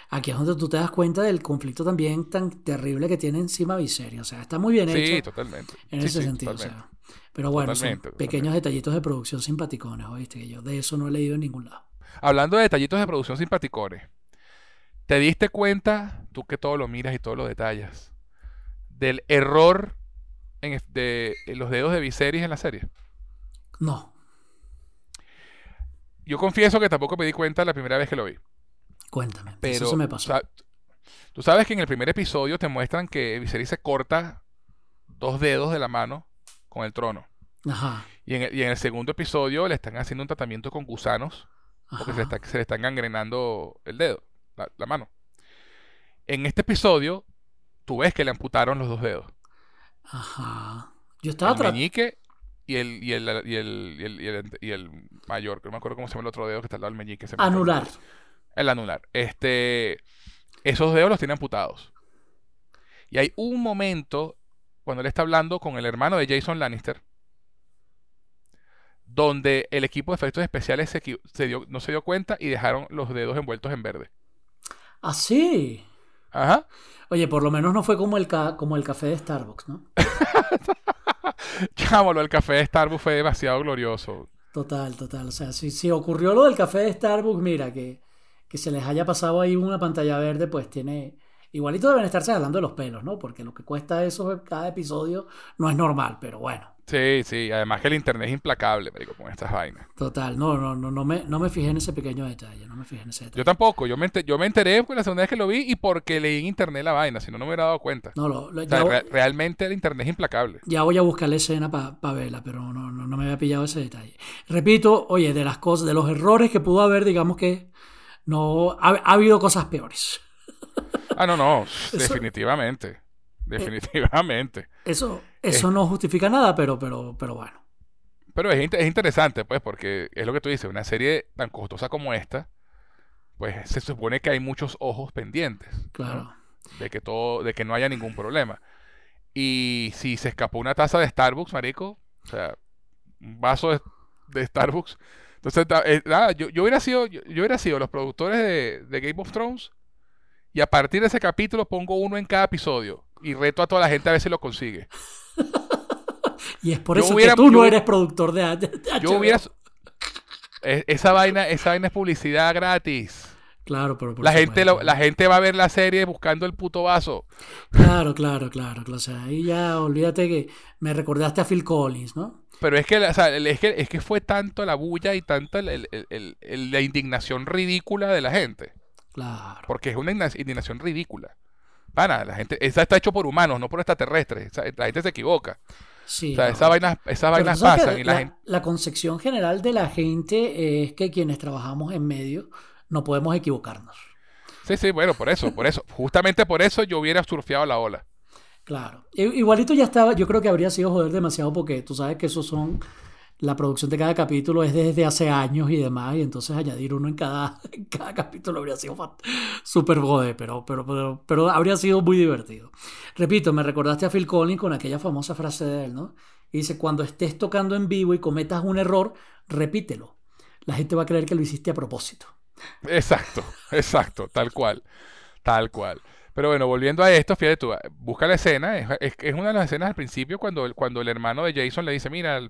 aquí es donde tú te das cuenta del conflicto también tan terrible que tiene encima Viserys. O sea, está muy bien Sí, hecho totalmente. en Sí, ese sí, sentido. o totalmente. sea. Pero bueno, son pequeños totalmente. detallitos de producción simpaticones, ¿oíste? Que yo de eso no he leído en ningún lado. Hablando de detallitos de producción simpaticones, ¿te diste cuenta, tú que todo lo miras y todo lo detallas, del error en, de en los dedos de Viserys en la serie? No, Yo confieso que tampoco me di cuenta la primera vez que lo vi. cuéntame. Pero, eso se me pasó. tú sabes que en el primer episodio te muestran que Viserys se corta dos dedos de la mano con el trono. Ajá. Y en el, y en el segundo episodio le están haciendo un tratamiento con gusanos porque se, le está- se le están gangrenando el dedo, la, la mano. En este episodio, tú ves que le amputaron los dos dedos. Ajá. Yo estaba El meñique y el, y el, y el, y el, y el- y el mayor, que no me acuerdo cómo se llama el otro dedo que está al lado del meñique. se me. Anular. El anular. Este, esos dedos los tiene amputados. Y hay un momento cuando él está hablando con el hermano de Jason Lannister, donde el equipo de efectos especiales se, equi- se dio, no se dio cuenta y dejaron los dedos envueltos en verde. Así. Ajá. Oye, por lo menos no fue como el, ca- como el café de Starbucks, ¿no? Chámalo, el café de Starbucks fue demasiado glorioso. Total, total. O sea, si, si ocurrió lo del café de Starbucks, mira, que, que se les haya pasado ahí una pantalla verde, pues tiene... Igualito deben estarse jalando de los pelos, ¿no? Porque lo que cuesta eso cada episodio no es normal, pero bueno. Sí, sí. Además que el internet es implacable, marico, con estas vainas. Total, no, no, no, no me, no me fijé en ese pequeño detalle, no me fijé en ese detalle. Yo tampoco. Yo me, enter- yo me enteré pues, la segunda vez que lo vi y porque leí en internet la vaina. Si no, no me hubiera dado cuenta. No, lo, lo- O sea, re- realmente el internet es implacable. ya voy a buscar la escena para verla, pero no, no, no me había pillado ese detalle. Repito, oye, de las cosas, de los errores que pudo haber, digamos que no ha, ha habido cosas peores. Ah, no, no, definitivamente. Definitivamente. Eso, eso no justifica nada, pero, pero, pero bueno. Pero es, es interesante, pues, porque es lo que tú dices, una serie tan costosa como esta, pues se supone que hay muchos ojos pendientes, ¿no? Claro. De que todo, de que no haya ningún problema. Y si se escapó una taza de Starbucks, marico, o sea, un vaso de, de Starbucks. Entonces, eh, nada, yo, yo hubiera sido, yo, yo hubiera sido los productores de, de Game of Thrones y a partir de ese capítulo pongo uno en cada episodio y reto a toda la gente a ver si lo consigue. Y es por Yo eso hubiera- que tú yo no eres productor de, de- de Yo HBO. hubiera... Esa vaina, esa vaina es publicidad gratis. Claro, pero por La gente, la gente va a ver la serie buscando el puto vaso. Claro, claro, claro. O sea, ahí ya olvídate que me recordaste a Phil Collins, ¿no? Pero es que, la- o sea, es que, es que fue tanto la bulla y tanta el- el- el- la indignación ridícula de la gente. Claro. Porque es una indigna- indignación ridícula. Pana, la gente, esa está hecho por humanos, no por extraterrestres. La gente se equivoca. Sí. O sea, no. esas vainas, esas vainas pasan y la la, gente. la concepción general de la gente es que quienes trabajamos en medio no podemos equivocarnos. Sí, sí, bueno, por eso, por eso. Justamente por eso yo hubiera surfeado la ola. Claro. Igualito ya estaba, yo creo que habría sido joder demasiado porque tú sabes que esos son, la producción de cada capítulo es desde hace años y demás, y entonces añadir uno en cada, en cada capítulo habría sido súper joder, pero, pero, pero, pero habría sido muy divertido. Repito, me recordaste a Phil Collins con aquella famosa frase de él, ¿no? Y dice, cuando estés tocando en vivo y cometas un error, repítelo. La gente va a creer que lo hiciste a propósito. Exacto, exacto, tal cual, tal cual. Pero bueno, volviendo a esto, fíjate tú, busca la escena, es, es- es una de las escenas al principio cuando el, cuando el hermano de Jason le dice, mira, el,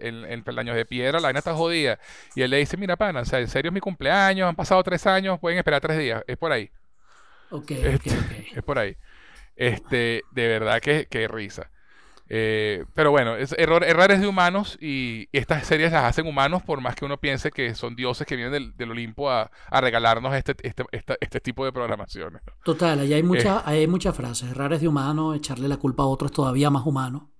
el, el peldaño de piedra, la vaina está jodida. Y él le dice, mira, pana, o sea, en serio es mi cumpleaños, han pasado tres años, pueden esperar tres días, es por ahí, Ok, Este, ok. es por ahí. Este, de verdad que, que risa. Eh, pero bueno, es error, errores de humanos y, y estas series las hacen humanos por más que uno piense que son dioses que vienen del, del Olimpo a, a regalarnos este, este, esta- este tipo de programaciones. Total, ahí hay, muchas hay muchas frases. Errar es de humano, echarle la culpa a otro es todavía más humano.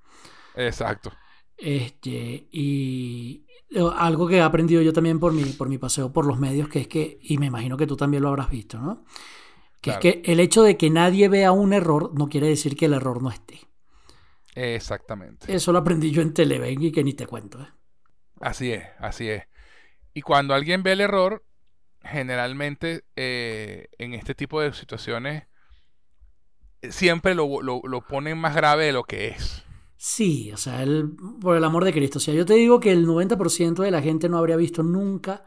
Exacto. Este, y eh, algo que he aprendido yo también por mi, por mi paseo por los medios, que es que, y me imagino que tú también lo habrás visto, ¿no? Que Claro. es que el hecho de que nadie vea un error no quiere decir que el error no esté. Exactamente. Eso lo aprendí yo en Televen y que ni te cuento. ¿eh? Así es, así es. Y cuando alguien ve el error, generalmente eh, en este tipo de situaciones siempre lo, lo, lo ponen más grave de lo que es. Sí, o sea, el, por el amor de Cristo. O sea, yo te digo que el 90% de la gente no habría visto nunca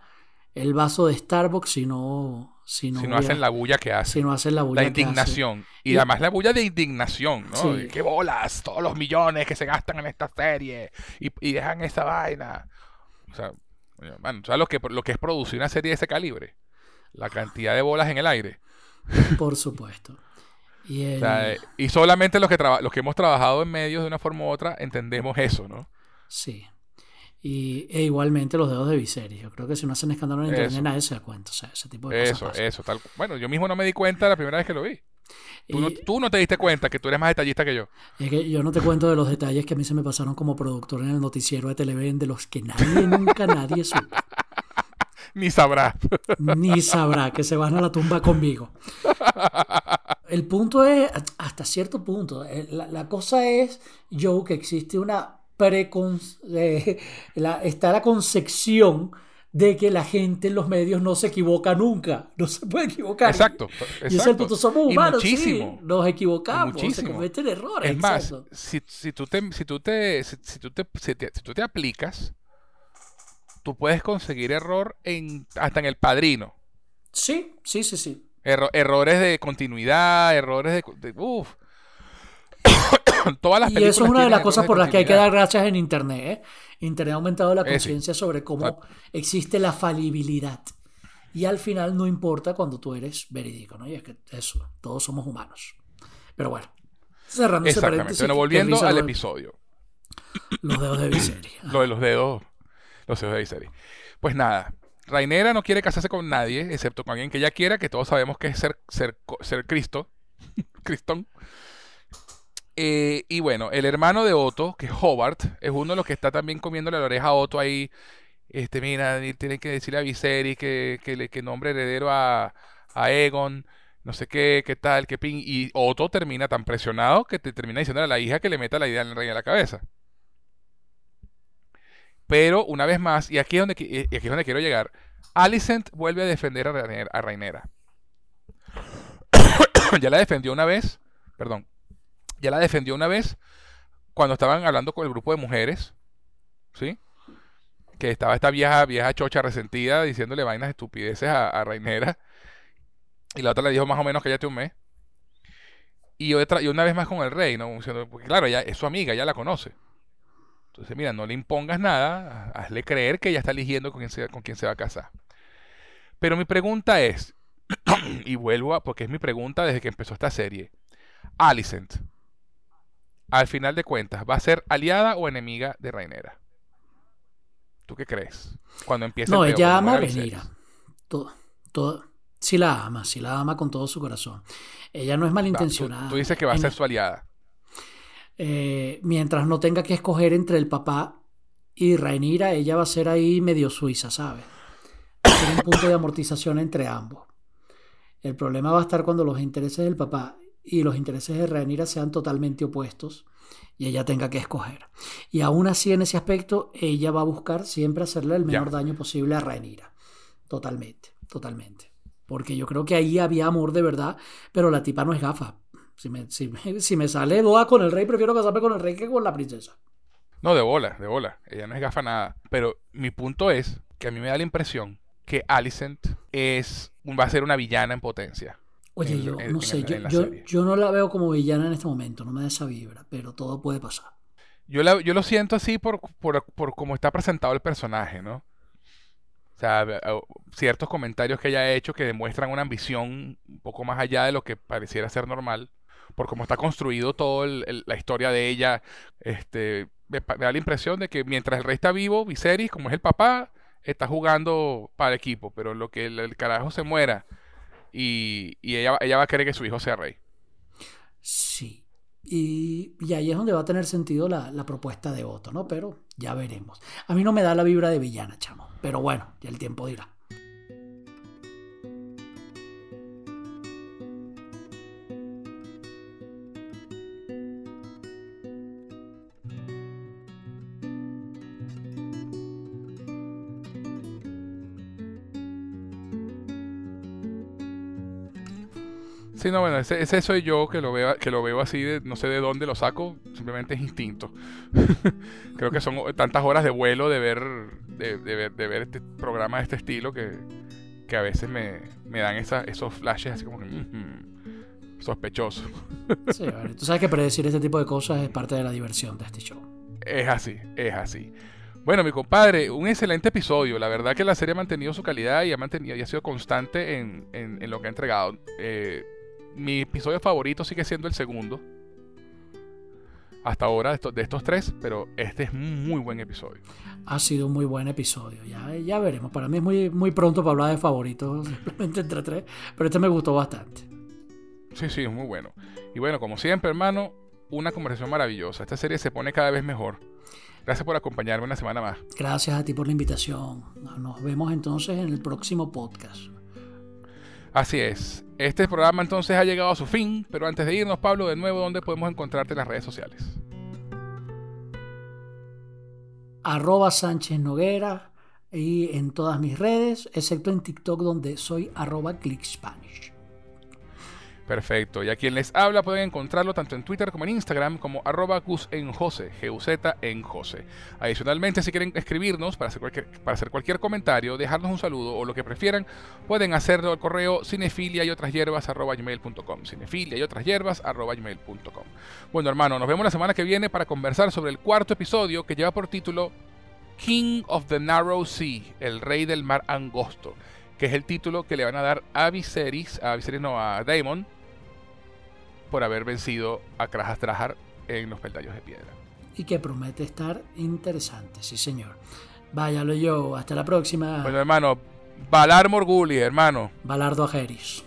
el vaso de Starbucks si no... Si no, si no hacen la bulla que hacen. Si no hacen la bulla La indignación. Y, Y- además la bulla de indignación, ¿no? Sí. ¡Qué bolas! Todos los millones que se gastan en esta serie y, y dejan esa vaina. O sea, ¿sabes lo que, lo que es producir una serie de ese calibre? La cantidad de bolas en el aire. Por supuesto. Y el- O sea, y solamente los que, los que hemos trabajado en medios de una forma u otra entendemos eso, ¿no? Sí. Y, e igualmente los dedos de Viserys. Yo creo que si no hacen escándalo en internet Eso. nadie se da cuenta. O sea, ese tipo de cosas Eso, eso, tal. Bueno, yo mismo no me di cuenta la primera vez que lo vi. Tú, no, Y- tú no te diste cuenta que tú eres más detallista que yo. Es que yo no te cuento de los detalles que a mí se me pasaron como productor en el noticiero de Televen, de los que nadie, nunca nadie supo. Ni sabrás. Ni sabrá que se van a la tumba conmigo. El punto es, hasta cierto punto, eh, la, la cosa es, Joe, que existe una precon... eh, la- está la concepción de que la gente en los medios no se equivoca nunca. No se puede equivocar. Exacto. Y ese es el exacto. punto. Somos Y humanos, sí. Nos equivocamos, se Muchísimo. cometen errores. Es más, exacto. si, si tú te, si tú te, si, si tú te, si te- si tú te aplicas, tú puedes conseguir error en, hasta en el padrino. Sí, sí, sí, sí. Erro- errores de continuidad, errores de... de uf. Todas las Y películas eso es una de las cosas por las que hay que dar gracias en Internet. ¿eh? Internet ha aumentado la Eh, conciencia sobre cómo existe la falibilidad. Y al final no importa cuando tú eres verídico, ¿no? Y es que eso, todos somos humanos. Pero bueno, cerrando ese paréntesis. Bueno, volviendo al lo episodio. Los dedos de Viserys. Lo de los dedos. Los dedos de Viserys. Pues nada. Rainera no quiere casarse con nadie, excepto con alguien que ella quiera, que todos sabemos que es ser, ser, ser Cristo. Cristón. Eh, y bueno, el hermano de Otto, que es Hobart, es uno de los que está también comiéndole la oreja a Otto ahí. Este, mira, tiene que decirle a Viserys que, que, que nombre heredero a, a Egon, no sé qué, qué tal, qué pin. Y Otto termina tan presionado que te termina diciendo a la hija que le meta la idea al rey en la cabeza. Pero una vez más, y aquí es donde, qui- y aquí es donde quiero llegar, Alicent vuelve a defender a a Rainera. ya la defendió una vez, perdón, ya la defendió una vez cuando estaban hablando con el grupo de mujeres, ¿sí? Que estaba esta vieja, vieja chocha resentida diciéndole vainas estupideces a, a Rainera. Y la otra le dijo más o menos cállate un mes. Y otra, y una vez más con el rey, ¿no? Porque claro, ella es su amiga, ya la conoce. Entonces, mira, no le impongas nada, hazle creer que ella está eligiendo con quién se, con quién se va a casar. Pero mi pregunta es, y vuelvo a, porque es mi pregunta desde que empezó esta serie, Alicent, al final de cuentas, ¿va a ser aliada o enemiga de Rainera? ¿Tú qué crees? Cuando empieza No, el ella ama a. Rhaenyra. Todo, todo. Sí la ama, sí la ama con todo su corazón. Ella no es tú, malintencionada. tú dices que va a En- ser su aliada. eh, mientras no tenga que escoger entre el papá y Rhaenyra, ella va a ser ahí medio suiza, ¿sabes? Va a ser un punto de amortización entre ambos. El problema va a estar cuando los intereses del papá y los intereses de Rhaenyra sean totalmente opuestos y ella tenga que escoger. Y aún así, en ese aspecto, ella va a buscar siempre hacerle el menor daño posible a Rhaenyra. Totalmente, totalmente. Porque yo creo que ahí había amor de verdad, pero la tipa no es gafa. Si me, si me- si me sale Doa con el rey, prefiero casarme con el rey que con la princesa. No, de bola, de bola. Ella no es gafa nada. Pero mi punto es que a mí me da la impresión que Alicent es, va a ser una villana en potencia. Oye, en- yo en- no sé, yo, yo, no la veo como villana en este momento, no me da esa vibra, pero todo puede pasar. Yo, la- yo lo siento así por, por, por cómo está presentado el personaje, ¿no? O sea, ciertos comentarios que ella ha hecho que demuestran una ambición un poco más allá de lo que pareciera ser normal, por cómo está construido toda la historia de ella. Este, me, da la impresión de que mientras el rey está vivo, Viserys, como es el papá, está jugando para el equipo, pero lo que el, el carajo se muera y, y ella, ella va a querer que su hijo sea rey. Sí. Y, y ahí es donde va a tener sentido la, la propuesta de voto, ¿no? Pero ya veremos. A mí no me da la vibra de villana, chamo. Pero bueno, ya el tiempo dirá. Sí, no, bueno, ese, ese soy yo que lo veo, que lo veo así, de, no sé de dónde lo saco, simplemente es instinto. Creo que son tantas horas de vuelo de ver, de, de ver, de ver este programa de este estilo que, que a veces me, me dan esa, esos flashes así como que mm, sospechoso. sí, vale. Tú sabes que predecir este tipo de cosas es parte de la diversión de este show. Es así, es así. Bueno, mi compadre, un excelente episodio. La verdad que la serie ha mantenido su calidad y ha, mantenido, y ha sido constante en, en, en lo que ha entregado. Eh, mi episodio favorito sigue siendo el segundo. Hasta ahora de estos, de estos tres, pero este es un muy buen episodio. Ha sido un muy buen episodio. Ya, ya veremos. Para mí es muy, muy pronto para hablar de favoritos, simplemente entre tres. Pero este me gustó bastante. Sí, sí, es muy bueno. Y bueno, como siempre, hermano, una conversación maravillosa. Esta serie se pone cada vez mejor. Gracias por acompañarme una semana más. Gracias a ti por la invitación. Nos vemos entonces en el próximo podcast. Así es. Este programa entonces ha llegado a su fin, pero antes de irnos, Pablo, de nuevo, ¿dónde podemos encontrarte en las redes sociales? Arroba Sánchez Noguera y en todas mis redes, excepto en TikTok donde soy arroba clickspanish. Perfecto. Y a quien les habla pueden encontrarlo tanto en Twitter como en Instagram como arroba en Jose, G-U-Z en. Adicionalmente, si quieren escribirnos para hacer, cualquier, para hacer cualquier comentario, dejarnos un saludo o lo que prefieran, pueden hacerlo al correo cinefilia y otras hierbas arroba gmail.com. Cinefilia y otras hierbas arroba gmail.com. Bueno, hermano, nos vemos la semana que viene para conversar sobre el cuarto episodio que lleva por título King of the Narrow Sea, el rey del mar angosto, que es el título que le van a dar a Viserys, a Viserys no, a Daemon, por haber vencido a Krajas Trajar en los peldaños de piedra. Y que promete estar interesante, sí señor. Váyalo yo, hasta la próxima. Bueno, hermano, Valar Morguli, hermano. Valardo Ageris.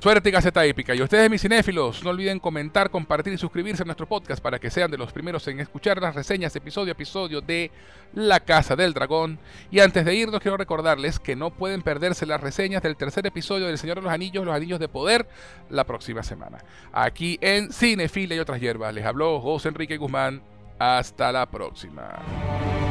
Suerte y Gaceta Épica. Y ustedes, mis cinéfilos, no olviden comentar, compartir y suscribirse a nuestro podcast para que sean de los primeros en escuchar las reseñas episodio a episodio de La Casa del Dragón. Y antes de irnos, quiero recordarles que no pueden perderse las reseñas del tercer episodio del Señor de los Anillos, Los Anillos de Poder, la próxima semana. Aquí en Cinefila y otras hierbas. Les habló José Enrique Guzmán. Hasta la próxima.